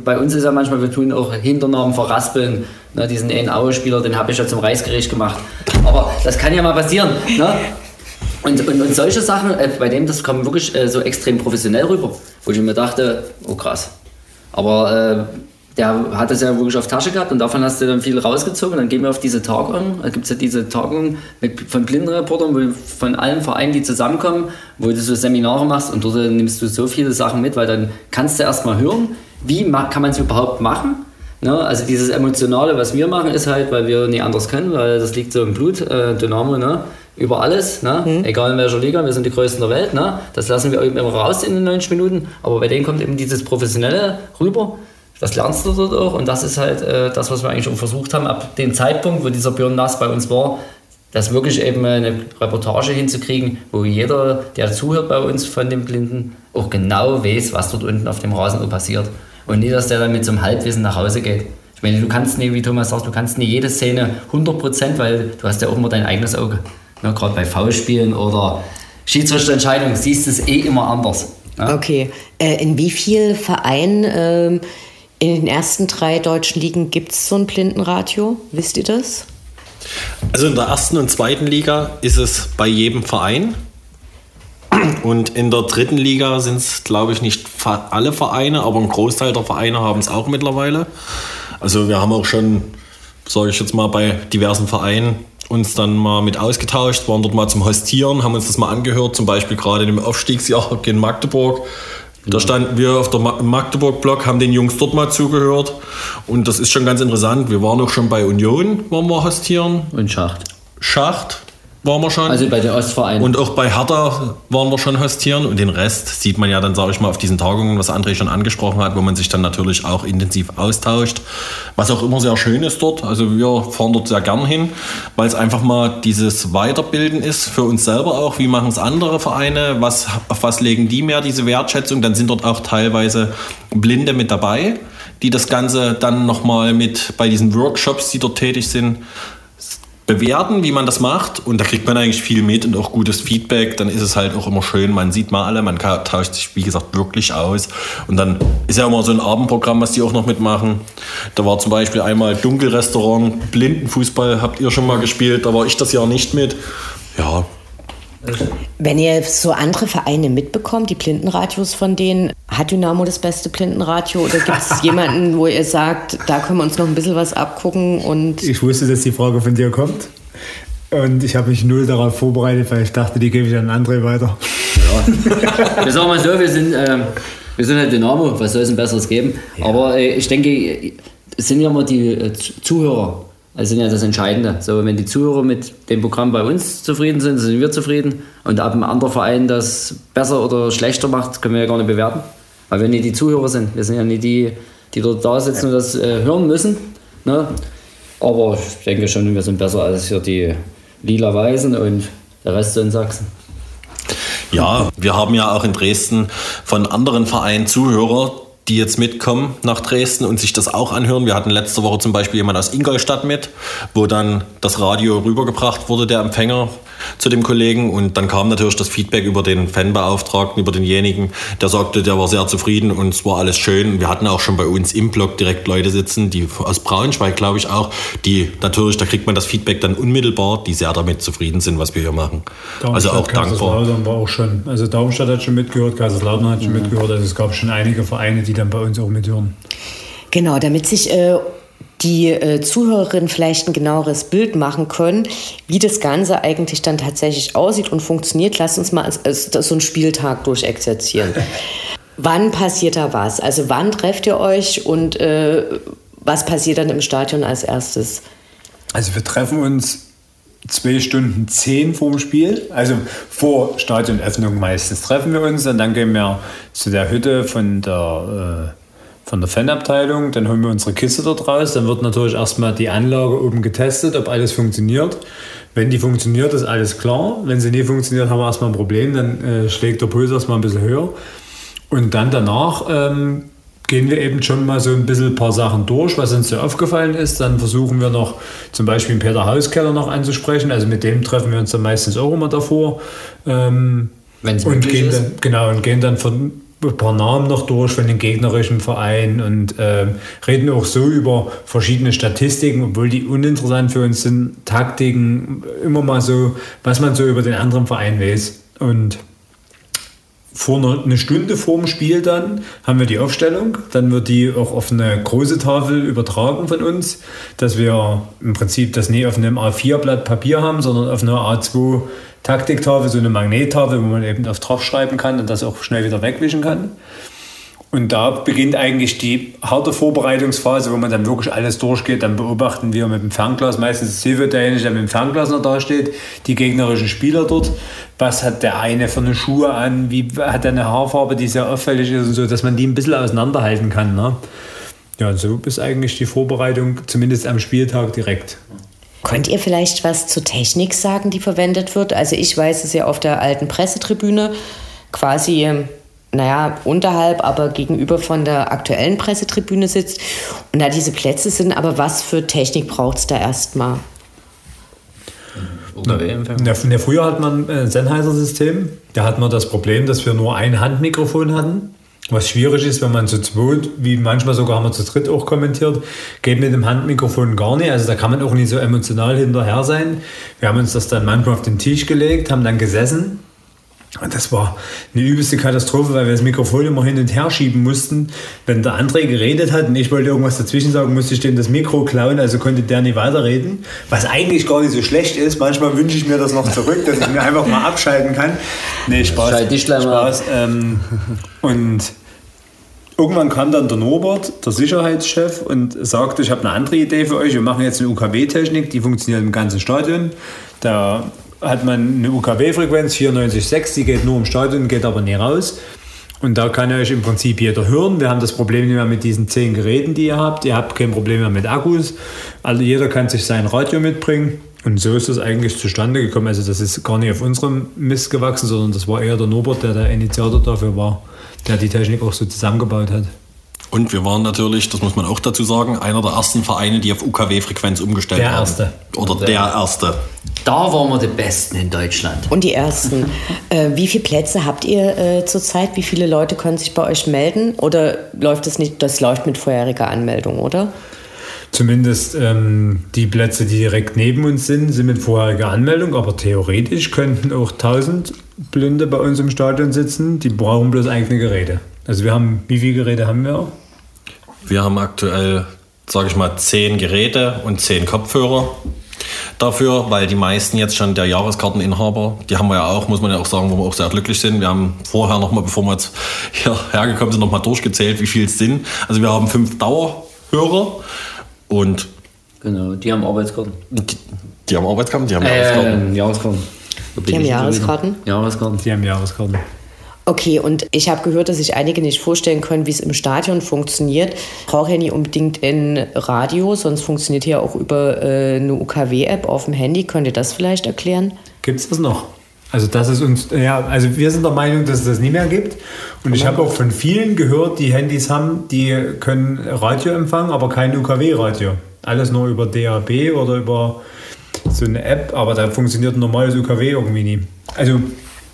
bei uns ist ja manchmal, wir tun auch Hinternamen verraspeln, ne? diesen einen Aue-Spieler, den habe ich ja zum Reißgericht gemacht. Aber das kann ja mal passieren. Ne? Und, und, und solche Sachen, äh, bei dem das kam wirklich äh, so extrem professionell rüber, wo ich mir dachte, oh krass. Aber äh, der hat es ja wirklich auf Tasche gehabt und davon hast du dann viel rausgezogen. Dann gehen wir auf diese Tagung. Da gibt es ja diese Tagung mit, von Blindenreportern, wo von allen Vereinen, die zusammenkommen, wo du so Seminare machst und dort nimmst du so viele Sachen mit, weil dann kannst du erst mal hören, wie kann man es überhaupt machen. Ne? Also dieses Emotionale, was wir machen, ist halt, weil wir nie anders können, weil das liegt so im Blut, äh, Dynamo, ne? Über alles, ne? egal in welcher Liga, wir sind die Größten der Welt. Ne? Das lassen wir eben immer raus in den 90 Minuten, aber bei denen kommt eben dieses Professionelle rüber. Das lernst du dort auch und das ist halt äh, das, was wir eigentlich schon versucht haben, ab dem Zeitpunkt, wo dieser Björn Nass bei uns war, das wirklich eben eine Reportage hinzukriegen, wo jeder, der zuhört bei uns von den Blinden, auch genau weiß, was dort unten auf dem Rasen passiert. Und nicht, dass der dann mit so einem Halbwissen nach Hause geht. Ich meine, du kannst nie, wie Thomas sagt, du kannst nie jede Szene 100%, weil du hast ja auch immer dein eigenes Auge. Ne, Gerade bei Foulspielen oder Schiedsrichterentscheidungen siehst du es eh immer anders. Ne? Okay. Äh, in wie vielen Vereinen ähm, in den ersten drei deutschen Ligen gibt es so ein Blindenradio? Wisst ihr das? Also in der ersten und zweiten Liga ist es bei jedem Verein. Und in der dritten Liga sind es, glaube ich, nicht alle Vereine, aber ein Großteil der Vereine haben es auch mittlerweile. Also wir haben auch schon, sage ich jetzt mal, bei diversen Vereinen uns dann mal mit ausgetauscht, waren dort mal zum Hostieren, haben uns das mal angehört, zum Beispiel gerade im Aufstiegsjahr gegen Magdeburg. Da standen wir auf der im Magdeburg-Block, haben den Jungs dort mal zugehört. Und das ist schon ganz interessant. Wir waren auch schon bei Union, waren wir hostieren. Und Schacht. Schacht waren wir schon. Also bei den Ostvereinen. und auch bei Hertha waren wir schon hostieren. Und den Rest sieht man ja dann, sage ich mal, auf diesen Tagungen, was André schon angesprochen hat, wo man sich dann natürlich auch intensiv austauscht. Was auch immer sehr schön ist dort. Also wir fahren dort sehr gern hin, weil es einfach mal dieses Weiterbilden ist für uns selber auch. Wie machen es andere Vereine? Was, auf was legen die mehr diese Wertschätzung? Dann sind dort auch teilweise Blinde mit dabei, die das Ganze dann nochmal mit bei diesen Workshops, die dort tätig sind, bewerten, wie man das macht. Und da kriegt man eigentlich viel mit und auch gutes Feedback. Dann ist es halt auch immer schön, man sieht mal alle, man tauscht sich, wie gesagt, wirklich aus. Und dann ist ja immer so ein Abendprogramm, was die auch noch mitmachen. Da war zum Beispiel einmal Dunkelrestaurant, Blindenfußball habt ihr schon mal gespielt. Da war ich das Jahr nicht mit. Ja, Wenn ihr so andere Vereine mitbekommt, die Blindenradios von denen, hat Dynamo das beste Blindenradio oder gibt es jemanden, wo ihr sagt, da können wir uns noch ein bisschen was abgucken und Ich wusste, dass die Frage von dir kommt. Und ich habe mich null darauf vorbereitet, weil ich dachte, die gebe ich an André weiter. Wir sagen mal so, wir sind, ähm, wir sind halt Dynamo, was soll es denn Besseres geben? Aber äh, ich denke, es sind ja immer die äh, Zuhörer. Das sind ja das Entscheidende. So, wenn die Zuhörer mit dem Programm bei uns zufrieden sind, sind wir zufrieden. Und ob ein anderer Verein das besser oder schlechter macht, können wir ja gar nicht bewerten. Weil wir nicht die Zuhörer sind. Wir sind ja nicht die, die dort da sitzen und das äh, hören müssen. Ne? Aber ich denke schon, wir sind besser als hier die Lila-Weißen und der Rest in Sachsen. Ja, wir haben ja auch in Dresden von anderen Vereinen Zuhörer, die jetzt mitkommen nach Dresden und sich das auch anhören. Wir hatten letzte Woche zum Beispiel jemand aus Ingolstadt mit, wo dann das Radio rübergebracht wurde, der Empfänger. Zu dem Kollegen und dann kam natürlich das Feedback über den Fanbeauftragten, über denjenigen, der sagte, der war sehr zufrieden und es war alles schön. Wir hatten auch schon bei uns im Blog direkt Leute sitzen, die aus Braunschweig, glaube ich auch, die natürlich, da kriegt man das Feedback dann unmittelbar, die sehr damit zufrieden sind, was wir hier machen. Darmstadt, also auch dankbar. Kaiserslautern war auch schon, also Darmstadt hat schon mitgehört, Kaiserslautern hat schon mitgehört, also es gab schon einige Vereine, die dann bei uns auch mithören. Genau, damit sich äh, die äh, Zuhörerinnen vielleicht ein genaueres Bild machen können, wie das Ganze eigentlich dann tatsächlich aussieht und funktioniert. Lasst uns mal als, so einen Spieltag durchexerzieren. wann passiert da was? Also wann trefft ihr euch und äh, was passiert dann im Stadion als erstes? Also wir treffen uns zwei Stunden zehn vorm Spiel, also vor Stadionöffnung meistens treffen wir uns und dann gehen wir zu der Hütte von der äh, von der Fanabteilung, dann holen wir unsere Kiste dort raus, dann wird natürlich erstmal die Anlage oben getestet, ob alles funktioniert. Wenn die funktioniert, ist alles klar. Wenn sie nicht funktioniert, haben wir erstmal ein Problem, dann äh, schlägt der Puls erstmal ein bisschen höher. Und dann danach ähm, gehen wir eben schon mal so ein bisschen ein paar Sachen durch, was uns so aufgefallen ist. Dann versuchen wir noch zum Beispiel Peter Hauskeller noch anzusprechen. Also mit dem treffen wir uns dann meistens auch immer davor. Ähm, Wenn es möglich gehen ist. dann, genau, und gehen dann von ein paar Namen noch durch von den gegnerischen Vereinen und ähm, reden auch so über verschiedene Statistiken, obwohl die uninteressant für uns sind, Taktiken, immer mal so, was man so über den anderen Verein weiß. Und vor einer, eine Stunde vor dem Spiel dann haben wir die Aufstellung. Dann wird die auch auf eine große Tafel übertragen von uns, dass wir im Prinzip das nicht auf einem A4-Blatt Papier haben, sondern auf einer A2 Taktiktafel, so eine Magnettafel, wo man eben auf drauf schreiben kann und das auch schnell wieder wegwischen kann. Und da beginnt eigentlich die harte Vorbereitungsphase, wo man dann wirklich alles durchgeht. Dann beobachten wir mit dem Fernglas, meistens ist Silvio derjenige, der mit dem Fernglas noch da steht, die gegnerischen Spieler dort. Was hat der eine für eine Schuhe an? Wie hat er eine Haarfarbe, die sehr auffällig ist und so, dass man die ein bisschen auseinanderhalten kann. Ne? Ja, und so ist eigentlich die Vorbereitung, zumindest am Spieltag direkt. Könnt ihr vielleicht was zur Technik sagen, die verwendet wird? Also ich weiß, dass ihr auf der alten Pressetribüne quasi, naja, unterhalb, aber gegenüber von der aktuellen Pressetribüne sitzt und da diese Plätze sind. Aber was für Technik braucht es da erstmal? In der Früher hat man ein Sennheiser-System. Da hat man das Problem, dass wir nur ein Handmikrofon hatten. Was schwierig ist, wenn man zu zweit, wie manchmal sogar haben wir zu dritt auch kommentiert, geht mit dem Handmikrofon gar nicht. Also da kann man auch nicht so emotional hinterher sein. Wir haben uns das dann manchmal auf den Tisch gelegt, haben dann gesessen. Und das war eine übelste Katastrophe, weil wir das Mikrofon immer hin und her schieben mussten. Wenn der André geredet hat und ich wollte irgendwas dazwischen sagen, musste ich dem das Mikro klauen, also konnte der nicht weiterreden. Was eigentlich gar nicht so schlecht ist. Manchmal wünsche ich mir das noch zurück, dass ich mir einfach mal abschalten kann. Nee, Spaß. Schalt dich Spaß. Ähm, und irgendwann kam dann der Norbert, der Sicherheitschef, und sagte, ich habe eine andere Idee für euch. Wir machen jetzt eine UKW-Technik, die funktioniert im ganzen Stadion. Da hat man eine UKW-Frequenz 94,6, die geht nur im Stadion, geht aber nie raus. Und da kann euch im Prinzip jeder hören. Wir haben das Problem nicht mehr mit diesen zehn Geräten, die ihr habt. Ihr habt kein Problem mehr mit Akkus. Also jeder kann sich sein Radio mitbringen. Und so ist das eigentlich zustande gekommen. Also das ist gar nicht auf unserem Mist gewachsen, sondern das war eher der Norbert, der der Initiator dafür war, der die Technik auch so zusammengebaut hat. Und wir waren natürlich, das muss man auch dazu sagen, einer der ersten Vereine, die auf UKW-Frequenz umgestellt Der haben. erste. Oder der erste. Da waren wir die Besten in Deutschland. Und die ersten. äh, wie viele Plätze habt ihr äh, zurzeit? Wie viele Leute können sich bei euch melden? Oder läuft das nicht? Das läuft mit vorheriger Anmeldung, oder? Zumindest ähm, die Plätze, die direkt neben uns sind, sind mit vorheriger Anmeldung, aber theoretisch könnten auch 1000 Blinde bei uns im Stadion sitzen. Die brauchen bloß eigene Geräte. Also wir haben, wie viele Geräte haben wir? Wir haben aktuell, sage ich mal, zehn Geräte und zehn Kopfhörer dafür, weil die meisten jetzt schon der Jahreskarteninhaber, die haben wir ja auch, muss man ja auch sagen, wo wir auch sehr glücklich sind. Wir haben vorher nochmal, bevor wir jetzt hierher gekommen sind, nochmal durchgezählt, wie viel es sind. Also wir haben fünf Dauerhörer und Genau, die haben Arbeitskarten. die, die haben Arbeitskarten, die haben Jahreskarten. Äh, Jahreskarten. Bin Die haben Jahreskarten? Jahreskarten. Die haben Jahreskarten. Okay, und ich habe gehört, dass sich einige nicht vorstellen können, wie es im Stadion funktioniert. Braucht ja nicht unbedingt ein Radio, sonst funktioniert hier auch über äh, eine UKW-App auf dem Handy. Könnt ihr das vielleicht erklären? Gibt es das noch? Also das ist uns, ja, also wir sind der Meinung, dass es das nicht mehr gibt. Und ich habe auch von vielen gehört, die Handys haben, die können Radio empfangen, aber kein UKW-Radio. Alles nur über DAB oder über so eine App, aber da funktioniert ein normales UKW irgendwie nie. Also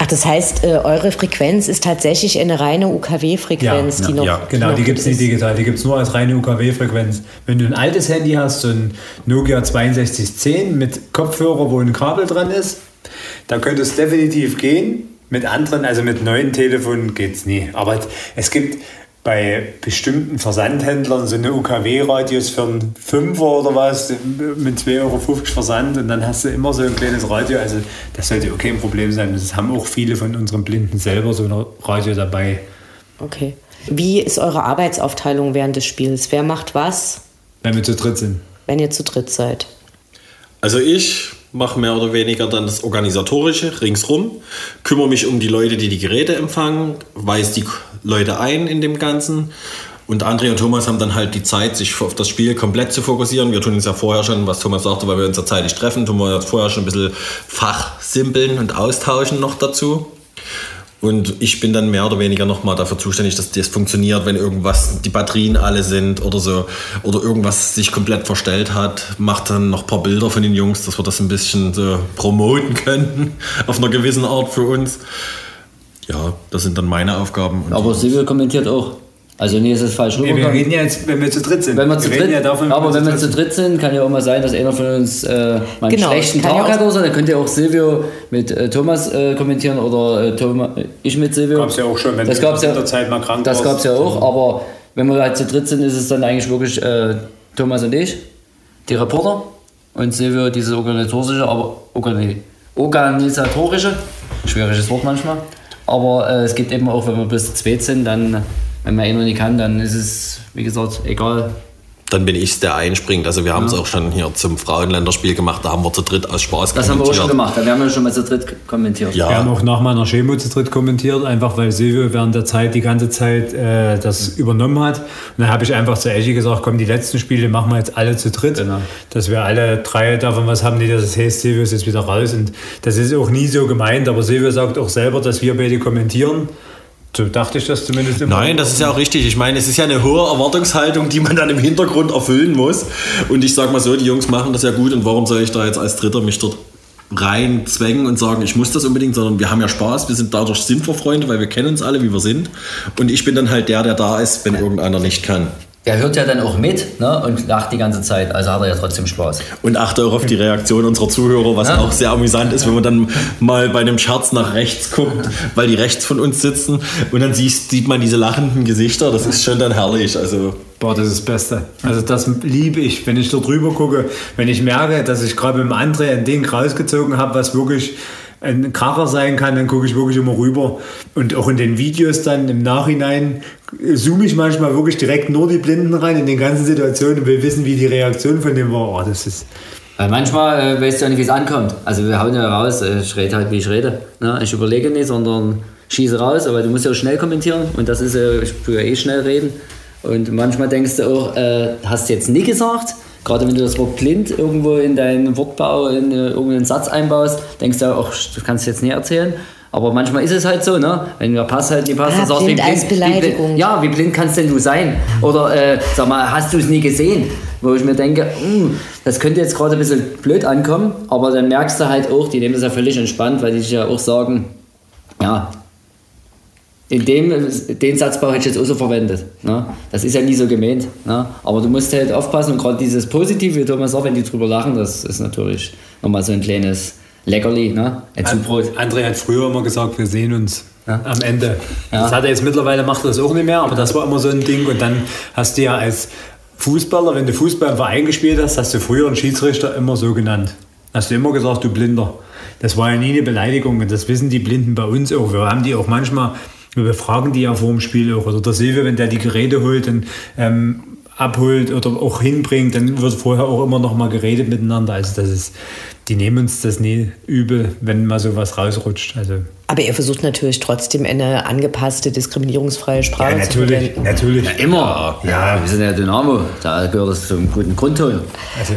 das heißt, äh, eure Frequenz ist tatsächlich eine reine UKW-Frequenz, die noch. ja, genau, die gibt es nicht digital, die gibt es nur als reine UKW-Frequenz. Wenn du ein altes Handy hast, so ein Nokia 6210 mit Kopfhörer, wo ein Kabel dran ist, da könnte es definitiv gehen. Mit anderen, also mit neuen Telefonen geht es nie. Aber es gibt bei bestimmten Versandhändlern so eine UKW-Radios für einen Fünfer oder was mit 2,50 Euro Versand und dann hast du immer so ein kleines Radio. Also das sollte auch kein Problem sein. Das haben auch viele von unseren Blinden selber so ein Radio dabei. Okay. Wie ist eure Arbeitsaufteilung während des Spiels? Wer macht was, Wenn wir zu dritt sind. wenn ihr zu dritt seid? Also ich mache mehr oder weniger dann das Organisatorische ringsrum, kümmere mich um die Leute, die die Geräte empfangen, weise die Leute ein in dem Ganzen. Und André und Thomas haben dann halt die Zeit, sich auf das Spiel komplett zu fokussieren. Wir tun uns ja vorher schon, was Thomas sagte, weil wir uns ja zeitlich treffen, tun wir jetzt vorher schon ein bisschen fachsimpeln und austauschen noch dazu. Und ich bin dann mehr oder weniger nochmal dafür zuständig, dass das funktioniert, wenn irgendwas, die Batterien alle sind oder so, oder irgendwas sich komplett verstellt hat, macht dann noch ein paar Bilder von den Jungs, dass wir das ein bisschen so promoten könnten, auf einer gewissen Art für uns. Ja, das sind dann meine Aufgaben. Aber Silvio kommentiert auch. Also nee, ist es falsch Nee, wir rübergekommen. reden ja jetzt, wenn wir zu dritt sind. Wenn wir zu reden dritt, ja davon, aber wenn wir zu sind. dritt sind, kann ja auch mal sein, dass einer von uns äh, mal einen Genau, schlechten Tag auch- hat oder so. Dann könnte ja auch Silvio mit äh, Thomas äh, kommentieren oder äh, Thoma, ich mit Silvio. Gab's ja auch schon, wenn das gab's in ja, der Zeit mal krank Das gab es ja auch, aber wenn wir halt zu dritt sind, ist es dann eigentlich wirklich äh, Thomas und ich, die Reporter und Silvio dieses organisatorische, aber organi organisatorische, schwieriges Wort manchmal. Aber äh, es gibt eben auch, wenn wir bis zu zweit sind, dann, wenn man einer nicht kann, dann ist es, wie gesagt, egal. dann bin ich der einspringt. Also wir haben es auch schon hier zum Frauenländerspiel gemacht, da haben wir zu dritt aus Spaß Das haben wir auch schon kommentiert. gemacht. Wir haben ja schon mal zu dritt kommentiert. Wir haben Ja, auch nach meiner Chemo zu dritt kommentiert, einfach weil Silvio während der Zeit die ganze Zeit äh, das übernommen hat. Und dann habe ich einfach zu Eschi gesagt, komm, die letzten Spiele machen wir jetzt alle zu dritt. Genau. Dass wir alle drei davon was haben, die das heißt, Silvio ist jetzt wieder raus. Und das ist auch nie so gemeint, aber Silvio sagt auch selber, dass wir beide kommentieren. So dachte ich das zumindest immer. Nein, das ist ja auch richtig. Ich meine, es ist ja eine hohe Erwartungshaltung, die man dann im Hintergrund erfüllen muss. Und ich sage mal so, die Jungs machen das ja gut und warum soll ich da jetzt als Dritter mich dort rein zwängen und sagen, ich muss das unbedingt, sondern wir haben ja Spaß, wir sind dadurch sind wir Freunde, weil wir kennen uns alle, wie wir sind. Und ich bin dann halt der, der da ist, wenn irgendeiner nicht kann. Der hört ja dann auch mit ne, und lacht die ganze Zeit. Also hat er ja trotzdem Spaß. Und achte auch auf die Reaktion unserer Zuhörer, was Ja. auch sehr amüsant ist, wenn man dann mal bei einem Scherz nach rechts guckt, weil die rechts von uns sitzen und dann siehst, sieht man diese lachenden Gesichter. Das ist schon dann herrlich. Also Boah, das ist das Beste. Also das liebe ich, wenn ich dort drüber gucke, wenn ich merke, dass ich gerade mit dem André ein Ding rausgezogen habe, was wirklich ein Kracher sein kann, dann gucke ich wirklich immer rüber. Und auch in den Videos dann im Nachhinein zoome ich manchmal wirklich direkt nur die Blinden rein in den ganzen Situationen und will wissen, wie die Reaktion von dem war. Oh, das ist manchmal äh, weißt du ja nicht, wie es ankommt. Also wir hauen ja raus, äh, ich rede halt, wie ich rede. Ne? Ich überlege nicht, sondern schieße raus, aber du musst ja auch schnell kommentieren und das ist ja, ich tue ja eh schnell reden. Und manchmal denkst du auch, äh, hast du jetzt nie gesagt, gerade wenn du das Wort blind irgendwo in deinen Wortbau in äh, irgendeinen Satz einbaust, denkst du auch, das kannst du jetzt nie erzählen. Aber manchmal ist es halt so, ne? Wenn der Pass halt nicht passt, Ah, dann sagst du, blind als wie blind, Beleidigung. ja, wie blind kannst denn du sein? Oder äh, sag mal, hast du es nie gesehen? Wo ich mir denke, "Hm, das könnte jetzt gerade ein bisschen blöd ankommen, aber dann merkst du halt auch, die nehmen das ja völlig entspannt, weil die sich ja auch sagen, ja, in dem, den Satzbau hätte ich jetzt auch so verwendet. Ne? Das ist ja nie so gemeint. Ne? Aber du musst halt aufpassen und gerade dieses Positive, wie Thomas sagt, wenn die drüber lachen, das ist natürlich nochmal so ein kleines Leckerli, ne? ein Zubrot. André hat früher immer gesagt, wir sehen uns Ja. am Ende. Ja. Das hat er jetzt mittlerweile, macht er das auch nicht mehr, aber das war immer so ein Ding. Und dann hast du ja als Fußballer, wenn du Fußball im Verein gespielt hast, hast du früher einen Schiedsrichter immer so genannt. Hast du immer gesagt, du Blinder. Das war ja nie eine Beleidigung und das wissen die Blinden bei uns auch. Wir haben die auch manchmal, wir befragen die ja vor dem Spiel auch. Oder der Silvio, wenn der die Geräte holt und ähm, abholt oder auch hinbringt, dann wird vorher auch immer noch mal geredet miteinander. Also das ist, die nehmen uns das nie übel, wenn mal sowas rausrutscht. Also Aber ihr versucht natürlich trotzdem eine angepasste, diskriminierungsfreie Sprache ja, zu natürlich, verwenden. natürlich. Ja, immer. Ja, wir sind ja Dynamo, da gehört das zum guten Grundton.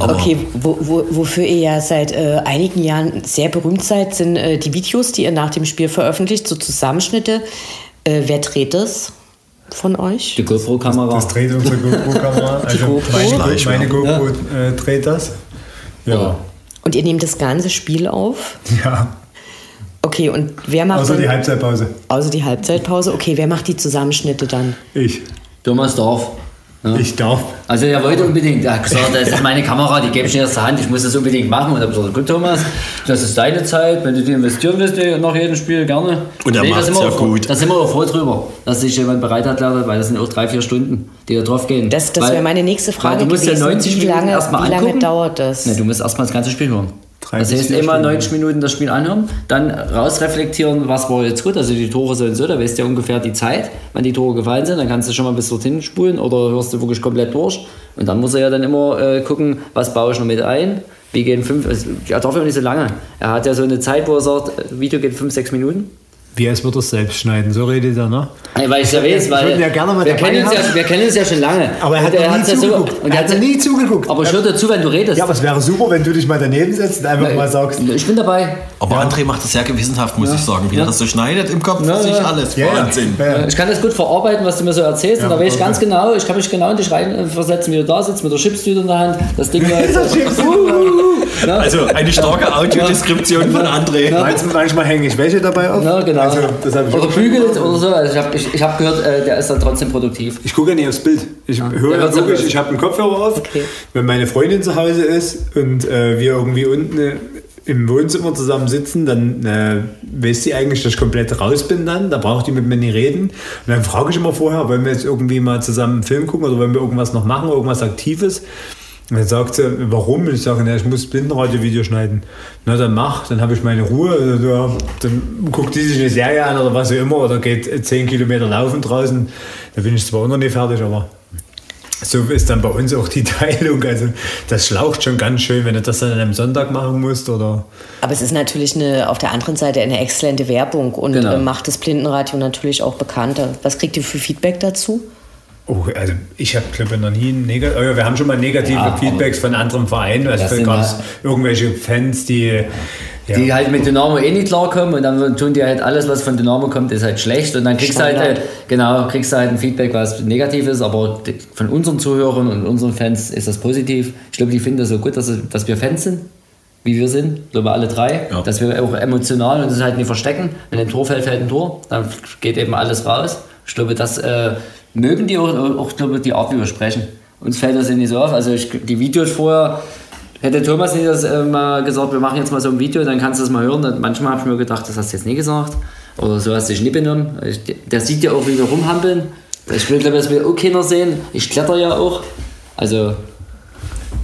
Okay, wo, wo, wofür ihr ja seit äh, einigen Jahren sehr berühmt seid, sind äh, die Videos, die ihr nach dem Spiel veröffentlicht, so Zusammenschnitte. Äh, wer dreht das von euch? Die GoPro-Kamera. Das dreht unsere GoPro-Kamera. Also GoPro? meine, meine ja. GoPro äh, dreht das. Ja. Und ihr nehmt das ganze Spiel auf? Ja. Okay, und wer macht Außer dann, die Halbzeitpause. Außer die Halbzeitpause. Okay, wer macht die Zusammenschnitte dann? Ich. Thomas Dorf. Ja. Ich darf. Also er wollte unbedingt, er hat gesagt, das ist meine Kamera, die gebe ich dir aus der Hand, ich muss das unbedingt machen. Und er hat gesagt, gut Thomas, das ist deine Zeit, wenn du die investieren willst nach jedem Spiel, gerne. Und er da macht's sind wir ja auch- gut. Da sind wir auch froh drüber, dass sich jemand bereit hat, weil das sind auch drei, vier Stunden, die da drauf gehen. Das, das wäre meine nächste Frage weil du musst gewesen. ja 90 wie Minuten lange, erstmal wie lange angucken. dauert das? Ne, du musst erstmal das ganze Spiel hören. Das bis heißt, immer Stunden. 90 Minuten das Spiel anhören, dann rausreflektieren, was war jetzt gut, also die Tore so und so, da weißt du ja ungefähr die Zeit, wann die Tore gefallen sind, dann kannst du schon mal bis dorthin spulen oder hörst du wirklich komplett durch. Und dann muss er ja dann immer äh, gucken, was baue ich noch mit ein, wie gehen fünf, also, er darf ja nicht so lange. Er hat ja so eine Zeit, wo er sagt, äh, Video geht fünf, sechs Minuten. Wie als würde er es selbst schneiden, so redet er, ne? Weil ich ja weiß, weil ja gerne mal wir, kennen uns ja, wir kennen uns ja schon lange. Aber er hat noch nie ja so- zugeguckt. und Er hat ja- nie zugeguckt. Aber ich höre dir zu, wenn du redest. Ja, aber es wäre super, wenn du dich mal daneben setzt und einfach mal sagst. ich bin dabei. Aber André macht das sehr gewissenhaft, muss ich sagen. Wie er das so schneidet im Kopf, Ja, sich ja. alles. Ja, ja. Wahnsinn. Ja. Ich kann das gut verarbeiten, was du mir so erzählst. Ja, und da weiß ich ganz genau, ich kann mich genau in dich reinversetzen, wie du da sitzt mit der Chipstüte in der Hand. Das Ding läuft. Ja, Also eine starke Audiodeskription von André. Manchmal, manchmal hänge ich welche dabei auf. ja, genau. Also, das hab ich oder bügelt oder so. Also ich habe ich, ich hab gehört, äh, der ist dann trotzdem produktiv. Ich gucke ja nicht aufs Bild. Ich höre ja wirklich, ja ich habe einen Kopfhörer auf. Okay. Wenn meine Freundin zu Hause ist und äh, wir irgendwie unten äh, im Wohnzimmer zusammen sitzen, dann äh, weiß sie eigentlich, dass ich komplett raus bin dann. Da braucht die mit mir nicht reden. Und dann frage ich immer vorher, wollen wir jetzt irgendwie mal zusammen einen Film gucken oder wollen wir irgendwas noch machen, irgendwas Aktives? Und dann sagt sie, warum? Ich sage, na, ich muss Blindenradio-Video schneiden. Na, dann mach, dann habe ich meine Ruhe. Also, ja, dann guckt die sich eine Serie an oder was auch immer oder geht 10 Kilometer laufen draußen. Da bin ich zwar auch noch nicht fertig, aber so ist dann bei uns auch die Teilung. Also das schlaucht schon ganz schön, wenn du das dann an einem Sonntag machen musst oder. Aber es ist natürlich eine, auf der anderen Seite eine exzellente Werbung und Genau. äh, macht das Blindenradio natürlich auch bekannter. Was kriegt ihr für Feedback dazu? Oh, also ich habe glaube ich noch nie ein Neg oh, ja, wir haben schon mal negative Ja, Feedbacks von anderen Vereinen. Also gab es irgendwelche Fans, die ja, Die halt mit Dynamo eh nicht klarkommen und dann tun die halt alles, was von Dynamo kommt, ist halt schlecht und dann kriegst du halt, äh, genau, kriegst du halt ein Feedback, was negativ ist, aber von unseren Zuhörern und unseren Fans ist das positiv. Ich glaube, die finden das so gut, dass, dass wir Fans sind, wie wir sind, ich glaube alle drei, Ja. dass wir auch emotional und das halt nicht verstecken. Wenn ein Tor fällt, fällt ein Tor, dann geht eben alles raus. Ich glaube, das äh, mögen die auch, auch glaube, die Art, wie wir sprechen. Uns fällt das ja nicht so auf. Also ich, die Videos vorher, Hätte Thomas nicht das äh, mal gesagt, wir machen jetzt mal so ein Video, dann kannst du das mal hören. Und manchmal habe ich mir gedacht, das hast du jetzt nie gesagt. Oder so hast du dich nie benommen. Ich, der sieht ja auch, wie wir rumhampeln. Ich will, glaube, das will auch keiner sehen. Ich kletter ja auch. Also,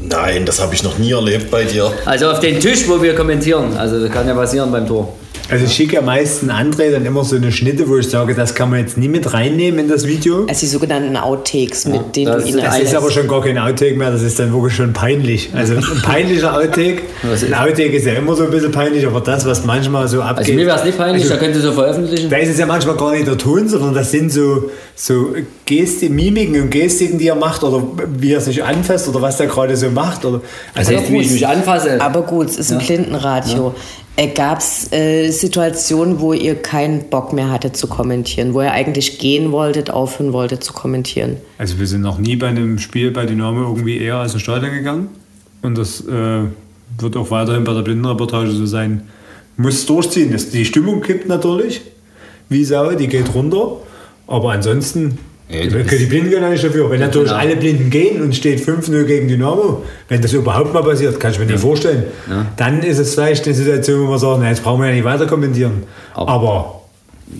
Nein, das habe ich noch nie erlebt bei dir. also auf den Tisch, wo wir kommentieren. Also das kann ja passieren beim Tor. Also ich schicke ja meistens André dann immer so eine Schnitte, wo ich sage, das kann man jetzt nie mit reinnehmen in das Video. Also die sogenannten Outtakes, mit denen das du ihn ist- Das ist aber schon gar kein Outtake mehr, das ist dann wirklich schon peinlich. Also ein peinlicher Outtake. Was ist- Ein Outtake ist ja immer so ein bisschen peinlich, aber das, was manchmal so abgeht. Also mir wäre es nicht peinlich, Also, da könnt ihr so veröffentlichen. da ist es ja manchmal gar nicht der Ton, sondern das sind so, so Geste, Mimiken und Gestiken, die er macht oder wie er sich anfasst oder was er gerade so macht. Oder, Also Aber jetzt, wie ich gut. mich anfasse. Aber gut, es ist ein Ja. Blindenradio. Äh, Gab es äh, Situationen, wo ihr keinen Bock mehr hattet zu kommentieren, wo ihr eigentlich gehen wolltet, aufhören wolltet zu kommentieren? Also wir sind noch nie bei einem Spiel bei Dynamo irgendwie eher als ins Stadion gegangen. Und das äh, wird auch weiterhin bei der Blindenreportage so sein. Muss durchziehen. Das- Die Stimmung kippt natürlich. Wie Sau, die geht runter. Aber ansonsten, Ja, die, Blinden können ja nicht dafür. Wenn natürlich Genau. alle Blinden gehen und steht 5-0 gegen Dynamo, wenn das überhaupt mal passiert, kann ich mir nicht vorstellen. Dann ist es vielleicht eine Situation, wo man sagt, na, jetzt brauchen wir ja nicht weiter kommentieren. Aber- Aber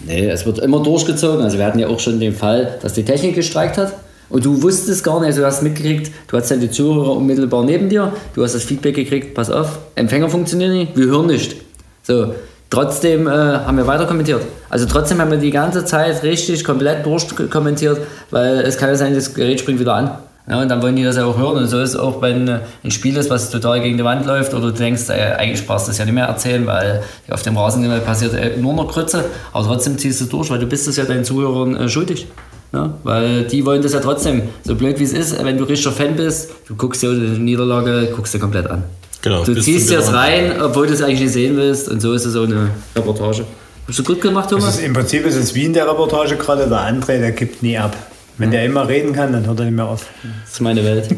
Nee, es wird immer durchgezogen. Also wir hatten ja auch schon den Fall, dass die Technik gestreikt hat. Und du wusstest gar nicht, also du hast mitgekriegt, du hast dann die Zuhörer unmittelbar neben dir, du hast das Feedback gekriegt, pass auf, Empfänger funktioniert nicht, wir hören nicht. So, trotzdem äh, haben wir weiter kommentiert. Also trotzdem haben wir die ganze Zeit richtig komplett durchkommentiert, weil es kann ja sein, das Gerät springt wieder an. Ja, und dann wollen die das ja auch hören. Und so ist es auch, wenn äh, ein Spiel ist, was total gegen die Wand läuft oder du denkst, äh, eigentlich brauchst du das ja nicht mehr erzählen, weil auf dem Rasen passiert äh, nur noch Krütze. Aber trotzdem ziehst du durch, weil du bist es ja deinen Zuhörern äh, schuldig. Ja, weil die wollen das ja trotzdem. So blöd wie es ist, wenn du richtiger Fan bist, du guckst dir die Niederlage, guckst dir komplett an. Genau, Du ziehst dir das rein, obwohl du es eigentlich nicht sehen willst. Und so ist es so eine Reportage. Hast du gut gemacht, es Thomas? ist, im Prinzip ist es wie in der Reportage gerade, der André, der gibt nie ab. Wenn der immer reden kann, dann hört er nicht mehr auf. Das ist meine Welt.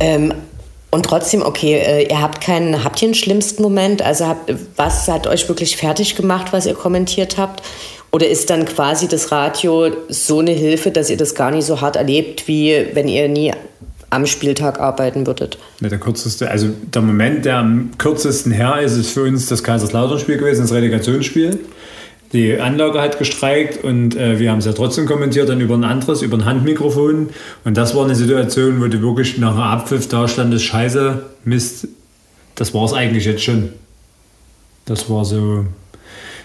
Ähm, Und trotzdem, okay, äh, ihr habt keinen, habt ihr einen schlimmsten Moment? Also habt, was hat euch wirklich fertig gemacht, was ihr kommentiert habt? Oder ist dann quasi das Radio so eine Hilfe, dass ihr das gar nicht so hart erlebt, wie wenn ihr nie am Spieltag arbeiten würdet? Der kürzeste, also der Moment, der am kürzesten her ist, ist für uns das Kaiserslautern-Spiel gewesen, das Relegationsspiel. Die Anlage hat gestreikt und äh, wir haben es ja trotzdem kommentiert, dann über ein anderes, über ein Handmikrofon. Und das war eine Situation, wo du wirklich nach einem Abpfiff da standest, scheiße, Mist, das war es eigentlich jetzt schon. Das war so,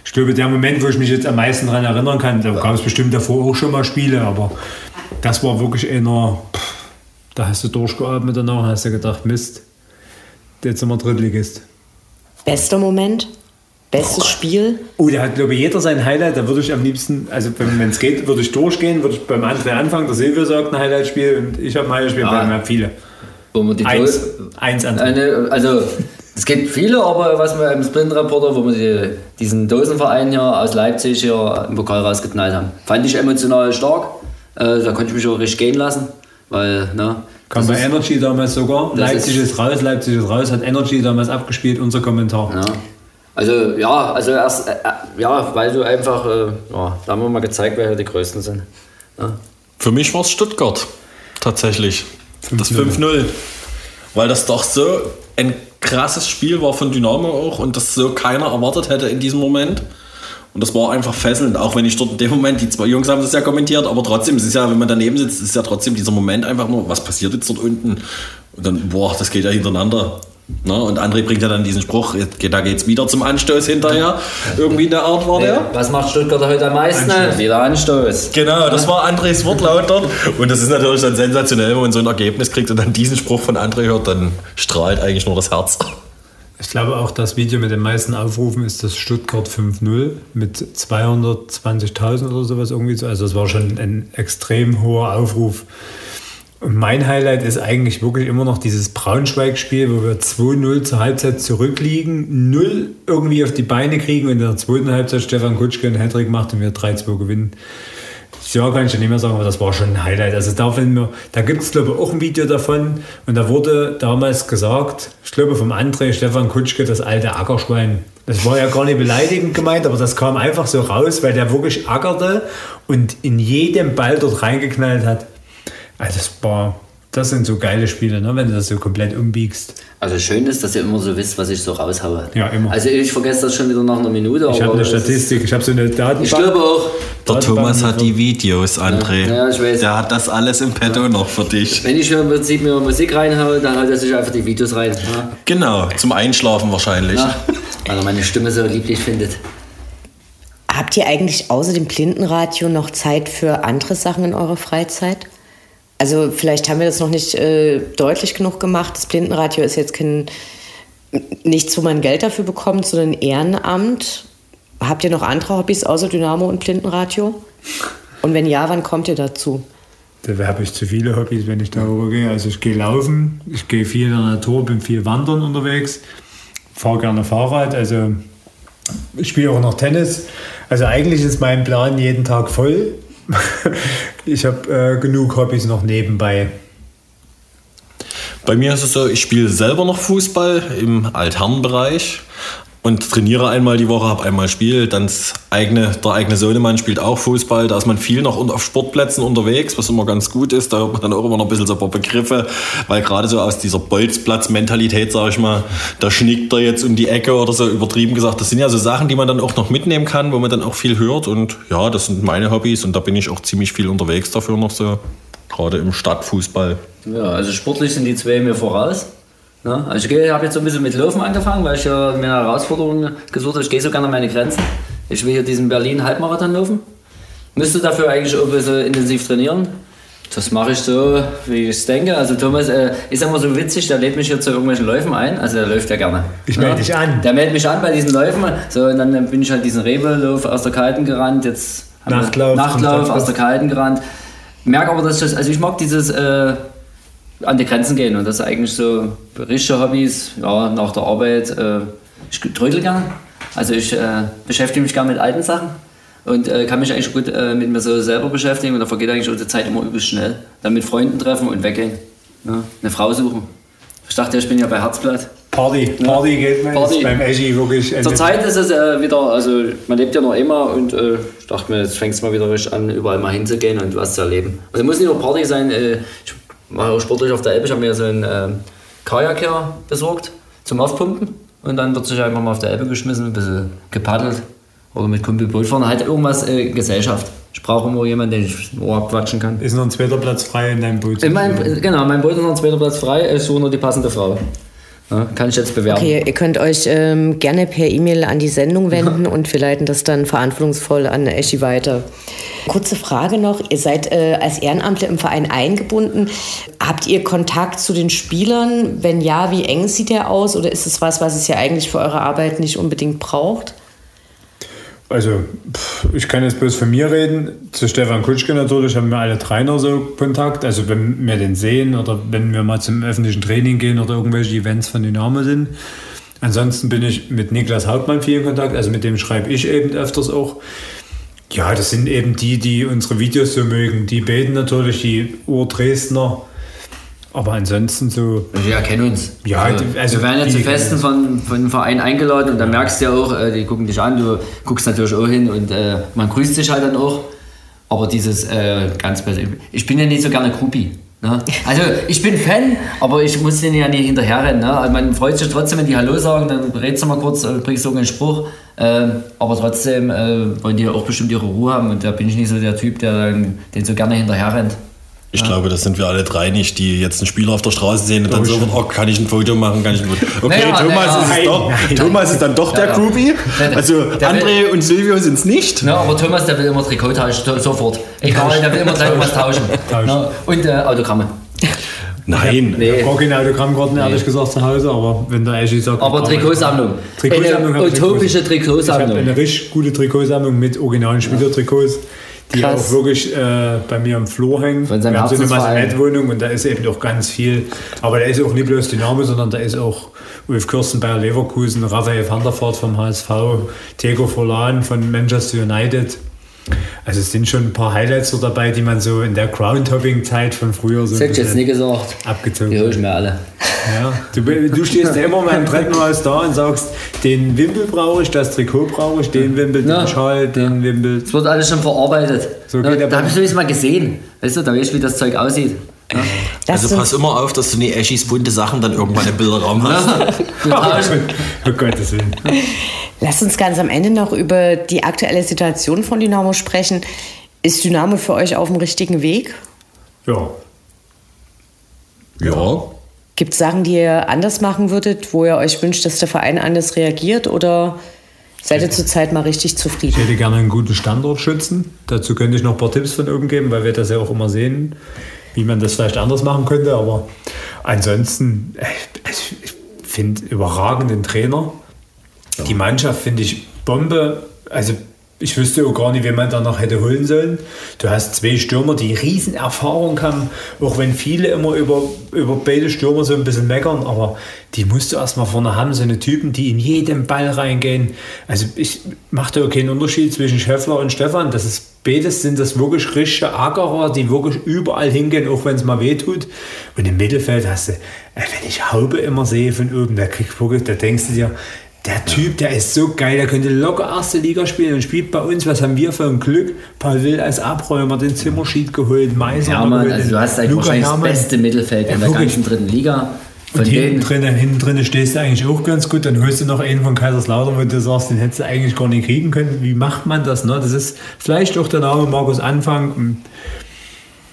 ich glaube, der Moment, wo ich mich jetzt am meisten daran erinnern kann, da gab es bestimmt davor auch schon mal Spiele, aber das war wirklich einer, da hast du durchgeatmet danach und hast du gedacht, Mist, jetzt sind wir Drittligist. Bester Moment? Bestes Spiel? Oh, da hat, glaube ich, jeder sein Highlight. Da würde ich am liebsten, also wenn es geht, würde ich durchgehen, würde ich beim André anfangen. Der Silvio sagt ein Highlight-Spiel und ich habe ein Highlight-Spiel, Ja. weil wir haben viele. Wo man die Eins, eins. Eine, also es gibt viele, aber was wir im Sprint-Reporter, wo wir die, diesen Dosenverein hier aus Leipzig hier im Pokal rausgeknallt haben, fand ich emotional stark. Äh, da konnte ich mich auch richtig gehen lassen, weil, ne? Kam das bei ist- Energy damals sogar. Leipzig ist- ist, raus, Leipzig ist raus, hat Energy damals abgespielt, unser Kommentar. Ja. Also ja, also erst, äh, äh, ja, weil du einfach, äh, ja, da haben wir mal gezeigt, wer hier die Größten sind. Ja. Für mich war es Stuttgart. Tatsächlich. Das 5-0. Weil das doch so ein krasses Spiel war von Dynamo auch und das so keiner erwartet hätte in diesem Moment. Und das war einfach fesselnd, auch wenn ich dort in dem Moment, die zwei Jungs haben das ja kommentiert, aber trotzdem, es ist ja, wenn man daneben sitzt, ist ja trotzdem dieser Moment einfach nur, was passiert jetzt dort unten? Und dann, boah, das geht ja hintereinander. Ne? Und André bringt ja dann diesen Spruch, jetzt geht- da geht's wieder zum Anstoß hinterher. Irgendwie in der Art war der. Was macht Stuttgart heute am meisten? Wieder Anstoß. Genau, das war Andres Wortlaut dort. Und das ist natürlich dann sensationell, wenn man so ein Ergebnis kriegt und dann diesen Spruch von André hört, dann strahlt eigentlich nur das Herz. Ich glaube auch, das Video mit den meisten Aufrufen ist das Stuttgart 5-0 mit 220.000 oder sowas irgendwie. so. Also es war schon ein extrem hoher Aufruf. Und mein Highlight ist eigentlich wirklich immer noch dieses Braunschweig-Spiel, wo wir 2-0 zur Halbzeit zurückliegen, 0 irgendwie auf die Beine kriegen und in der zweiten Halbzeit Stefan Kutschke einen Hattrick macht und wir 3-2 gewinnen. Ja, kann ich ja nicht mehr sagen, aber das war schon ein Highlight. Also da, da gibt es, glaube ich, auch ein Video davon. Und da wurde damals gesagt, ich glaube vom André Stefan Kutschke, das alte Ackerschwein. Das war ja gar nicht beleidigend gemeint, aber das kam einfach so raus, weil der wirklich ackerte und in jedem Ball dort reingeknallt hat. Also das war, das sind so geile Spiele, ne, wenn du das so komplett umbiegst. Also schön ist, dass ihr immer so wisst, was ich so raushaue. Ja, immer. Also ich vergesse das schon wieder nach einer Minute. Ich habe eine Statistik, ich habe so eine Datenbank. Ich glaube auch, Der Thomas hat die Videos, André. Ja, ich weiß. Der hat das alles im Petto noch für dich. wenn ich mir im Prinzip mir Musik reinhaue, dann haut er sich einfach die Videos rein. Ja? Genau, zum Einschlafen wahrscheinlich. Ja, weil er meine Stimme so lieblich findet. Habt ihr eigentlich außer dem Blindenradio noch Zeit für andere Sachen in eurer Freizeit? Also vielleicht haben wir das noch nicht äh, deutlich genug gemacht. Das Blindenradio ist jetzt kein nichts, wo man Geld dafür bekommt, sondern Ehrenamt. Habt ihr noch andere Hobbys außer Dynamo und Blindenradio? Und wenn ja, wann kommt ihr dazu? Da habe ich zu viele Hobbys, wenn ich darüber gehe. Also ich gehe laufen, ich gehe viel in der Natur, bin viel wandern unterwegs, fahre gerne Fahrrad, also ich spiele auch noch Tennis. Also eigentlich ist mein Plan jeden Tag voll. Ich habe äh, genug Hobbys noch nebenbei. Bei mir ist es so, ich spiele selber noch Fußball im Altherrenbereich und trainiere einmal die Woche, habe einmal Spiel. Dann eigene, der eigene Sohnemann spielt auch Fußball. Da ist man viel noch auf Sportplätzen unterwegs, was immer ganz gut ist. Da hört man dann auch immer noch ein bisschen so ein paar Begriffe, weil gerade so aus dieser Bolzplatz-Mentalität, sage ich mal, da schnickt er jetzt um die Ecke oder so übertrieben gesagt. Das sind ja so Sachen, die man dann auch noch mitnehmen kann, wo man dann auch viel hört. Und ja, das sind meine Hobbys und da bin ich auch ziemlich viel unterwegs dafür noch so, gerade im Stadtfußball. Ja, also sportlich sind die zwei mir voraus. Ne? Also ich habe jetzt so ein bisschen mit Laufen angefangen, weil ich ja mir eine Herausforderung gesucht habe. Ich gehe so gerne an meine Grenzen. Ich will hier diesen Berlin-Halbmarathon laufen. Müsste dafür eigentlich auch ein bisschen intensiv trainieren. Das mache ich so, wie ich es denke. Also Thomas äh, ist immer so witzig, der lädt mich hier zu irgendwelchen Läufen ein. Also der läuft ja gerne. Ich Ne? melde dich an. Der meldet mich an bei diesen Läufen. So, und dann bin ich halt diesen Rebelauf aus der Kalten gerannt. Jetzt Nachtlauf. Nachtlauf aus der Kalten gerannt. Merke aber, dass ich das, also ich mag dieses äh, an die Grenzen gehen und das ist eigentlich so richtige Hobbys, ja, nach der Arbeit. Äh, ich trödel gern. Also ich äh, beschäftige mich gern mit alten Sachen und äh, kann mich eigentlich gut äh, mit mir so selber beschäftigen und da vergeht eigentlich unsere Zeit immer übelst schnell. Dann mit Freunden treffen und weggehen. Ja, eine Frau suchen. Ich dachte, ich bin ja bei Herzblatt. Party, Party geht mir Party. beim Eschi wirklich. Zurzeit ist es äh, wieder, also man lebt ja noch immer und äh, ich dachte mir, jetzt fängst du mal wieder richtig an, überall mal hinzugehen und was zu erleben. Also muss nicht nur Party sein, äh, ich mache auch sportlich auf der Elbe, ich habe mir so einen äh, Kajak hier besorgt zum Aufpumpen und dann wird sich einfach mal auf der Elbe geschmissen, ein bisschen gepaddelt oder mit Kumpel Boot fahren, halt irgendwas äh, Gesellschaft. Ich brauche immer jemanden, den ich im Ohr abquatschen kann. Ist noch ein zweiter Platz frei in deinem Boot. In meinem, genau, mein Boot ist noch ein zweiter Platz frei, ich suche nur die passende Frau. Ja, kann ich jetzt bewerben. Okay, ihr könnt euch ähm, gerne per E-Mail an die Sendung wenden und wir leiten das dann verantwortungsvoll an Eschi weiter. Kurze Frage noch, ihr seid äh, als Ehrenamtler im Verein eingebunden. Habt ihr Kontakt zu den Spielern? Wenn ja, wie eng sieht der aus? Oder ist es was, was es ja eigentlich für eure Arbeit nicht unbedingt braucht? Also, ich kann jetzt bloß von mir reden. Zu Stefan Kutschke natürlich haben wir alle noch so Kontakt. Also, wenn wir den sehen oder wenn wir mal zum öffentlichen Training gehen oder irgendwelche Events von Dynamo sind. Ansonsten bin ich mit Niklas Hauptmann viel in Kontakt. Also, mit dem schreibe ich eben öfters auch. Ja, das sind eben die, die unsere Videos so mögen. Die beten natürlich, die Ur-Dresdner. Aber ansonsten so. Wir kennen uns. Ja, also, also wir werden ja zu Festen von, von dem Verein eingeladen und da merkst du ja auch, äh, die gucken dich an, du guckst natürlich auch hin und äh, man grüßt sich halt dann auch. Aber dieses äh, ganz persönlich, ich bin ja nicht so gerne Groupie. Ne? Also ich bin Fan, aber ich muss denen ja nicht hinterherrennen. Ne? Also man freut sich trotzdem, wenn die Hallo sagen, dann redest du mal kurz, äh, bringst so einen Spruch. Ähm, aber trotzdem äh, wollen die ja auch bestimmt ihre Ruhe haben und da bin ich nicht so der Typ, der dann, den so gerne hinterher rennt. Ich glaube, das sind wir alle drei nicht, die jetzt einen Spieler auf der Straße sehen und dann sofort, oh, kann ich ein Foto machen, kann ich ein Foto. Okay, Naja, Thomas, naja. ist es doch, Nein, nein. Thomas ist dann doch der Ja, ja. Groupie. Der- Also der will- André und Silvio sind es nicht. Ja, aber Thomas, der will immer Trikot tauschen, so- sofort. Egal, der will immer gleich was tauschen. Tauschen. Ja, und äh, Autogramme. Nein. Ich habe gar keine Autogrammkarten, ehrlich gesagt, zu Hause, aber wenn der Eschi sagt. Aber Trikotsammlung. Trikotsammlung Eine ich utopische Ich habe Trikotsammlung. eine richtig gute Trikotsammlung mit originalen Spielertrikots, die Krass. auch wirklich äh, bei mir im Flur hängen. Von seinem Wir haben so eine. Masonettwohnung und da ist eben auch ganz viel. Aber da ist auch nicht bloß Dynamo, sondern da ist auch Ulf Kirsten bei Leverkusen, Raphael van der Vaart vom HSV, Tego Forlan von Manchester United. Also es sind schon ein paar Highlights so dabei, die man so in der Groundhopping-Zeit von früher so Das hätte ich jetzt nicht gesagt. abgezogen Die hole hat. ich mir alle. Ja, du, du stehst ja immer mal im Treppenhaus da und sagst, den Wimpel brauche ich, das Trikot brauche ich, den Wimpel, den Ja. Schal, den Wimpel. Es wird alles schon verarbeitet. So der da habe ich es mal gesehen. Weißt du, da weißt du, wie das Zeug aussieht. Ja. Also pass immer auf, dass du nie Eschis bunte Sachen dann irgendwann im Bilderraum hast. Oh Gottes Willen. Lasst uns ganz am Ende noch über die aktuelle Situation von Dynamo sprechen. Ist Dynamo für euch auf dem richtigen Weg? Ja. Ja. Gibt es Sachen, die ihr anders machen würdet, wo ihr euch wünscht, dass der Verein anders reagiert? Oder seid ihr zurzeit mal richtig Ich zufrieden? hätte gerne einen guten Standort schützen. Dazu könnte ich noch ein paar Tipps von oben geben, weil wir das ja auch immer sehen, wie man das vielleicht anders machen könnte. Aber ansonsten, äh, also ich finde überragenden Trainer. Die Mannschaft finde ich Bombe. Also ich wüsste auch gar nicht, wen man da noch hätte holen sollen. Du hast zwei Stürmer, die riesen Erfahrung haben, auch wenn viele immer über, über beide Stürmer so ein bisschen meckern, aber die musst du erstmal vorne haben, so eine Typen, die in jeden Ball reingehen. Also ich mache da keinen Unterschied zwischen Schäffler und Stefan. Das ist beides sind das wirklich richtige Ackerer, die wirklich überall hingehen, auch wenn es mal weh tut. Und im Mittelfeld hast du, äh, wenn ich Haube immer sehe von oben, da kriegst wirklich, da denkst du dir, der Typ, der ist so geil, der könnte locker erste Liga spielen und spielt bei uns. Was haben wir für ein Glück? Paul Will als Abräumer, den Zimmerschied geholt, Meiser Hermann, geholt, also du hast eigentlich Luca wahrscheinlich das Hermann. beste Mittelfeld in der ganzen dritten Liga. Von Und hinten drin, hinten drin stehst du eigentlich auch ganz gut. Dann holst du noch einen von Kaiserslautern, wo du sagst, den hättest du eigentlich gar nicht kriegen können. Wie macht man das? Ne? Das ist vielleicht auch der Name Markus Anfang.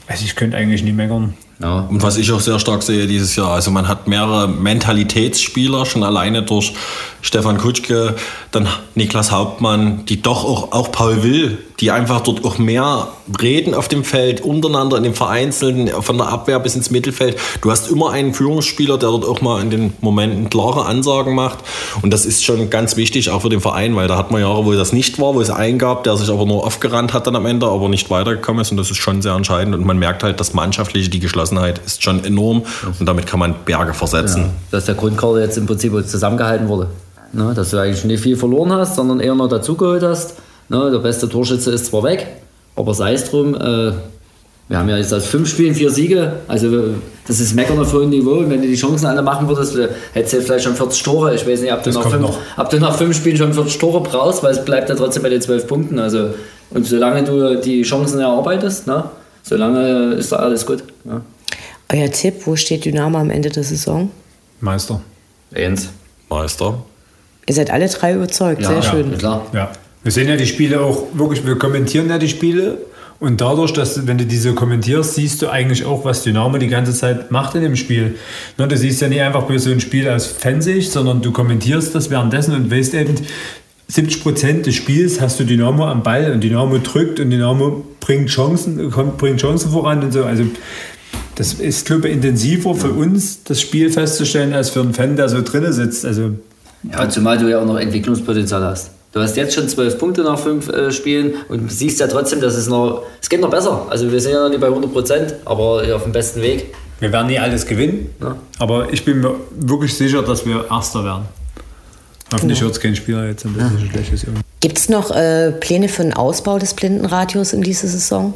Also ich könnte eigentlich nicht meckern. Ja. Und was ich auch sehr stark sehe dieses Jahr, also man hat mehrere Mentalitätsspieler, schon alleine durch Stefan Kutschke, dann Niklas Hauptmann, die doch auch, auch Paul Will, die einfach dort auch mehr reden auf dem Feld, untereinander in den Vereinzelten, von der Abwehr bis ins Mittelfeld. Du hast immer einen Führungsspieler, der dort auch mal in den Momenten klare Ansagen macht. Und das ist schon ganz wichtig, auch für den Verein, weil da hat man Jahre, wo das nicht war, wo es einen gab, der sich aber nur aufgerannt hat dann am Ende, aber nicht weitergekommen ist. Und das ist schon sehr entscheidend. Und man merkt halt, das Mannschaftliche, die Geschlossenheit ist schon enorm. Und damit kann man Berge versetzen. Ja, dass der Grundkader jetzt im Prinzip zusammengehalten wurde. Ne, dass du eigentlich nicht viel verloren hast, sondern eher noch dazugeholt hast. Ne, der beste Torschütze ist zwar weg, aber sei es drum, äh, Wir haben ja jetzt aus fünf Spielen vier Siege. Also das ist Meckern auf hohem Niveau. Und wenn du die Chancen alle machen würdest, hättest du vielleicht schon 40 Tore. Ich weiß nicht, ob du, nach fünf, noch. ob du nach fünf Spielen schon 40 Tore brauchst, weil es bleibt ja trotzdem bei den zwölf Punkten. Also, und solange du die Chancen erarbeitest, ne, solange ist da alles gut. Ja. Euer Tipp, wo steht Dynamo am Ende der Saison? Meister. Eins. Meister. Ihr seid alle drei überzeugt, ja, sehr schön. Ja, klar. Ja. Wir sehen ja die Spiele auch wirklich, wir kommentieren ja die Spiele und dadurch, dass wenn du diese kommentierst, siehst du eigentlich auch, was Dynamo die ganze Zeit macht in dem Spiel. Ne, du siehst ja nicht einfach bloß so ein Spiel aus Fansicht, sondern du kommentierst das währenddessen und weißt eben, 70 Prozent des Spiels hast du Dynamo am Ball und Dynamo drückt und Dynamo bringt Chancen, kommt, bringt Chancen voran und so. Also das ist, glaube ich, intensiver für uns, das Spiel festzustellen, als für einen Fan, der so drinnen sitzt. Also, ja, zumal du ja auch noch Entwicklungspotenzial hast. Du hast jetzt schon zwölf Punkte nach fünf äh, Spielen und siehst ja trotzdem, dass es noch, es geht noch besser. Also wir sind ja noch nicht bei 100 Prozent, aber auf dem besten Weg. Wir werden nie alles gewinnen, ja. aber ich bin mir wirklich sicher, dass wir Erster werden. Hoffentlich ja. hört es kein Spieler jetzt ein bisschen ja. schlechtes Gibt es noch äh, Pläne für den Ausbau des Blindenradios in dieser Saison?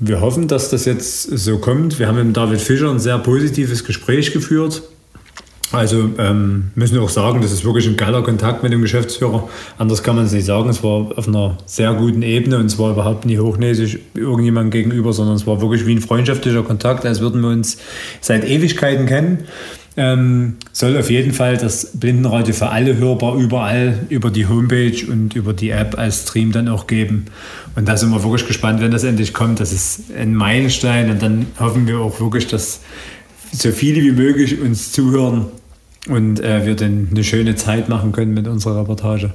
Wir hoffen, dass das jetzt so kommt. Wir haben mit David Fischer ein sehr positives Gespräch geführt. Also ähm, müssen wir auch sagen, das ist wirklich ein geiler Kontakt mit dem Geschäftsführer. Anders kann man es nicht sagen. Es war auf einer sehr guten Ebene und es war überhaupt nicht hochnäsig irgendjemandem gegenüber, sondern es war wirklich wie ein freundschaftlicher Kontakt, als würden wir uns seit Ewigkeiten kennen. Ähm, soll auf jeden Fall das Blindenradio für alle hörbar überall über die Homepage und über die App als Stream dann auch geben. Und da sind wir wirklich gespannt, wenn das endlich kommt. Das ist ein Meilenstein und dann hoffen wir auch wirklich, dass so viele wie möglich uns zuhören und äh, wir dann eine schöne Zeit machen können mit unserer Reportage.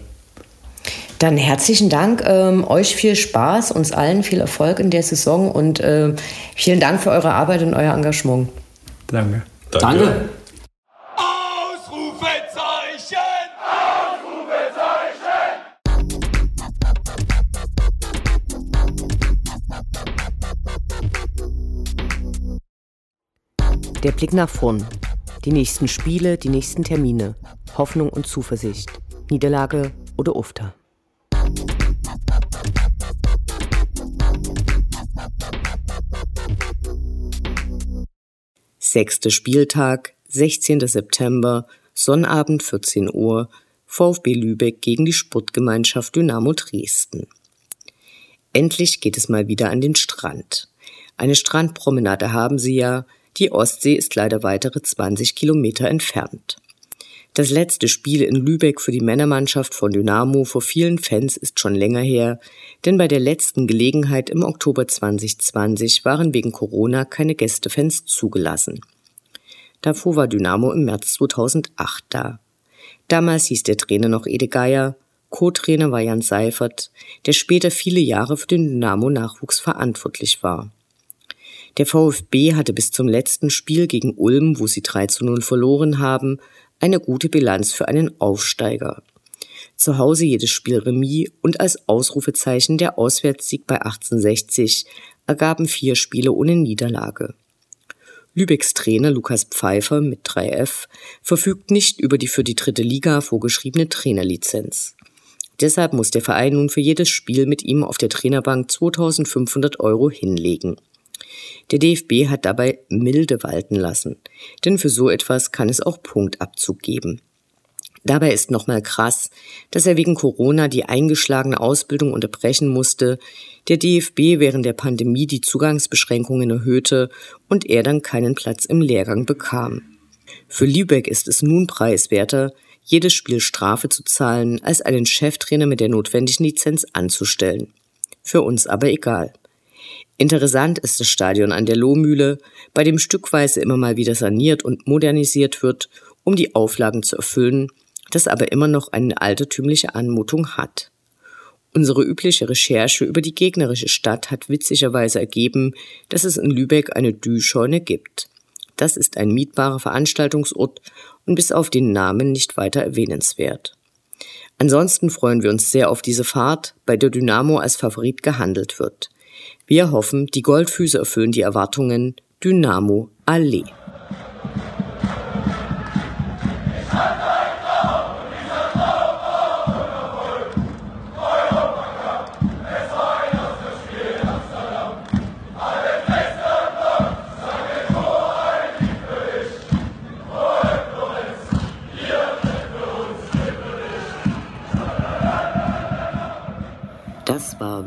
Dann herzlichen Dank, ähm, euch viel Spaß, uns allen viel Erfolg in der Saison und äh, vielen Dank für eure Arbeit und euer Engagement. Danke. Danke. Danke. Der Blick nach vorn. Die nächsten Spiele, die nächsten Termine. Hoffnung und Zuversicht. Niederlage oder Ufter. Sechster Spieltag, 16. September, Sonnabend 14 Uhr, VfB Lübeck gegen die Sportgemeinschaft Dynamo Dresden. Endlich geht es mal wieder an den Strand. Eine Strandpromenade haben sie ja, die Ostsee ist leider weitere 20 Kilometer entfernt. Das letzte Spiel in Lübeck für die Männermannschaft von Dynamo vor vielen Fans ist schon länger her, denn bei der letzten Gelegenheit im Oktober 2020 waren wegen Corona keine Gästefans zugelassen. Davor war Dynamo im März 2008 da. Damals hieß der Trainer noch Ede Geier, Co-Trainer war Jan Seifert, der später viele Jahre für den Dynamo-Nachwuchs verantwortlich war. Der VfB hatte bis zum letzten Spiel gegen Ulm, wo sie 3 zu 0 verloren haben, eine gute Bilanz für einen Aufsteiger. Zu Hause jedes Spiel Remis und als Ausrufezeichen der Auswärtssieg bei 1860 ergaben vier Spiele ohne Niederlage. Lübecks Trainer Lukas Pfeiffer mit 3F verfügt nicht über die für die dritte Liga vorgeschriebene Trainerlizenz. Deshalb muss der Verein nun für jedes Spiel mit ihm auf der Trainerbank 2500 Euro hinlegen. Der DFB hat dabei milde walten lassen, denn für so etwas kann es auch Punktabzug geben. Dabei ist nochmal krass, dass er wegen Corona die eingeschlagene Ausbildung unterbrechen musste, der DFB während der Pandemie die Zugangsbeschränkungen erhöhte und er dann keinen Platz im Lehrgang bekam. Für Lübeck ist es nun preiswerter, jedes Spiel Strafe zu zahlen, als einen Cheftrainer mit der notwendigen Lizenz anzustellen. Für uns aber egal. Interessant ist das Stadion an der Lohmühle, bei dem stückweise immer mal wieder saniert und modernisiert wird, um die Auflagen zu erfüllen, das aber immer noch eine altertümliche Anmutung hat. Unsere übliche Recherche über die gegnerische Stadt hat witzigerweise ergeben, dass es in Lübeck eine Dü-Scheune gibt. Das ist ein mietbarer Veranstaltungsort und bis auf den Namen nicht weiter erwähnenswert. Ansonsten freuen wir uns sehr auf diese Fahrt, bei der Dynamo als Favorit gehandelt wird. Wir hoffen, die Goldfüße erfüllen die Erwartungen. Dynamo Allee. Das war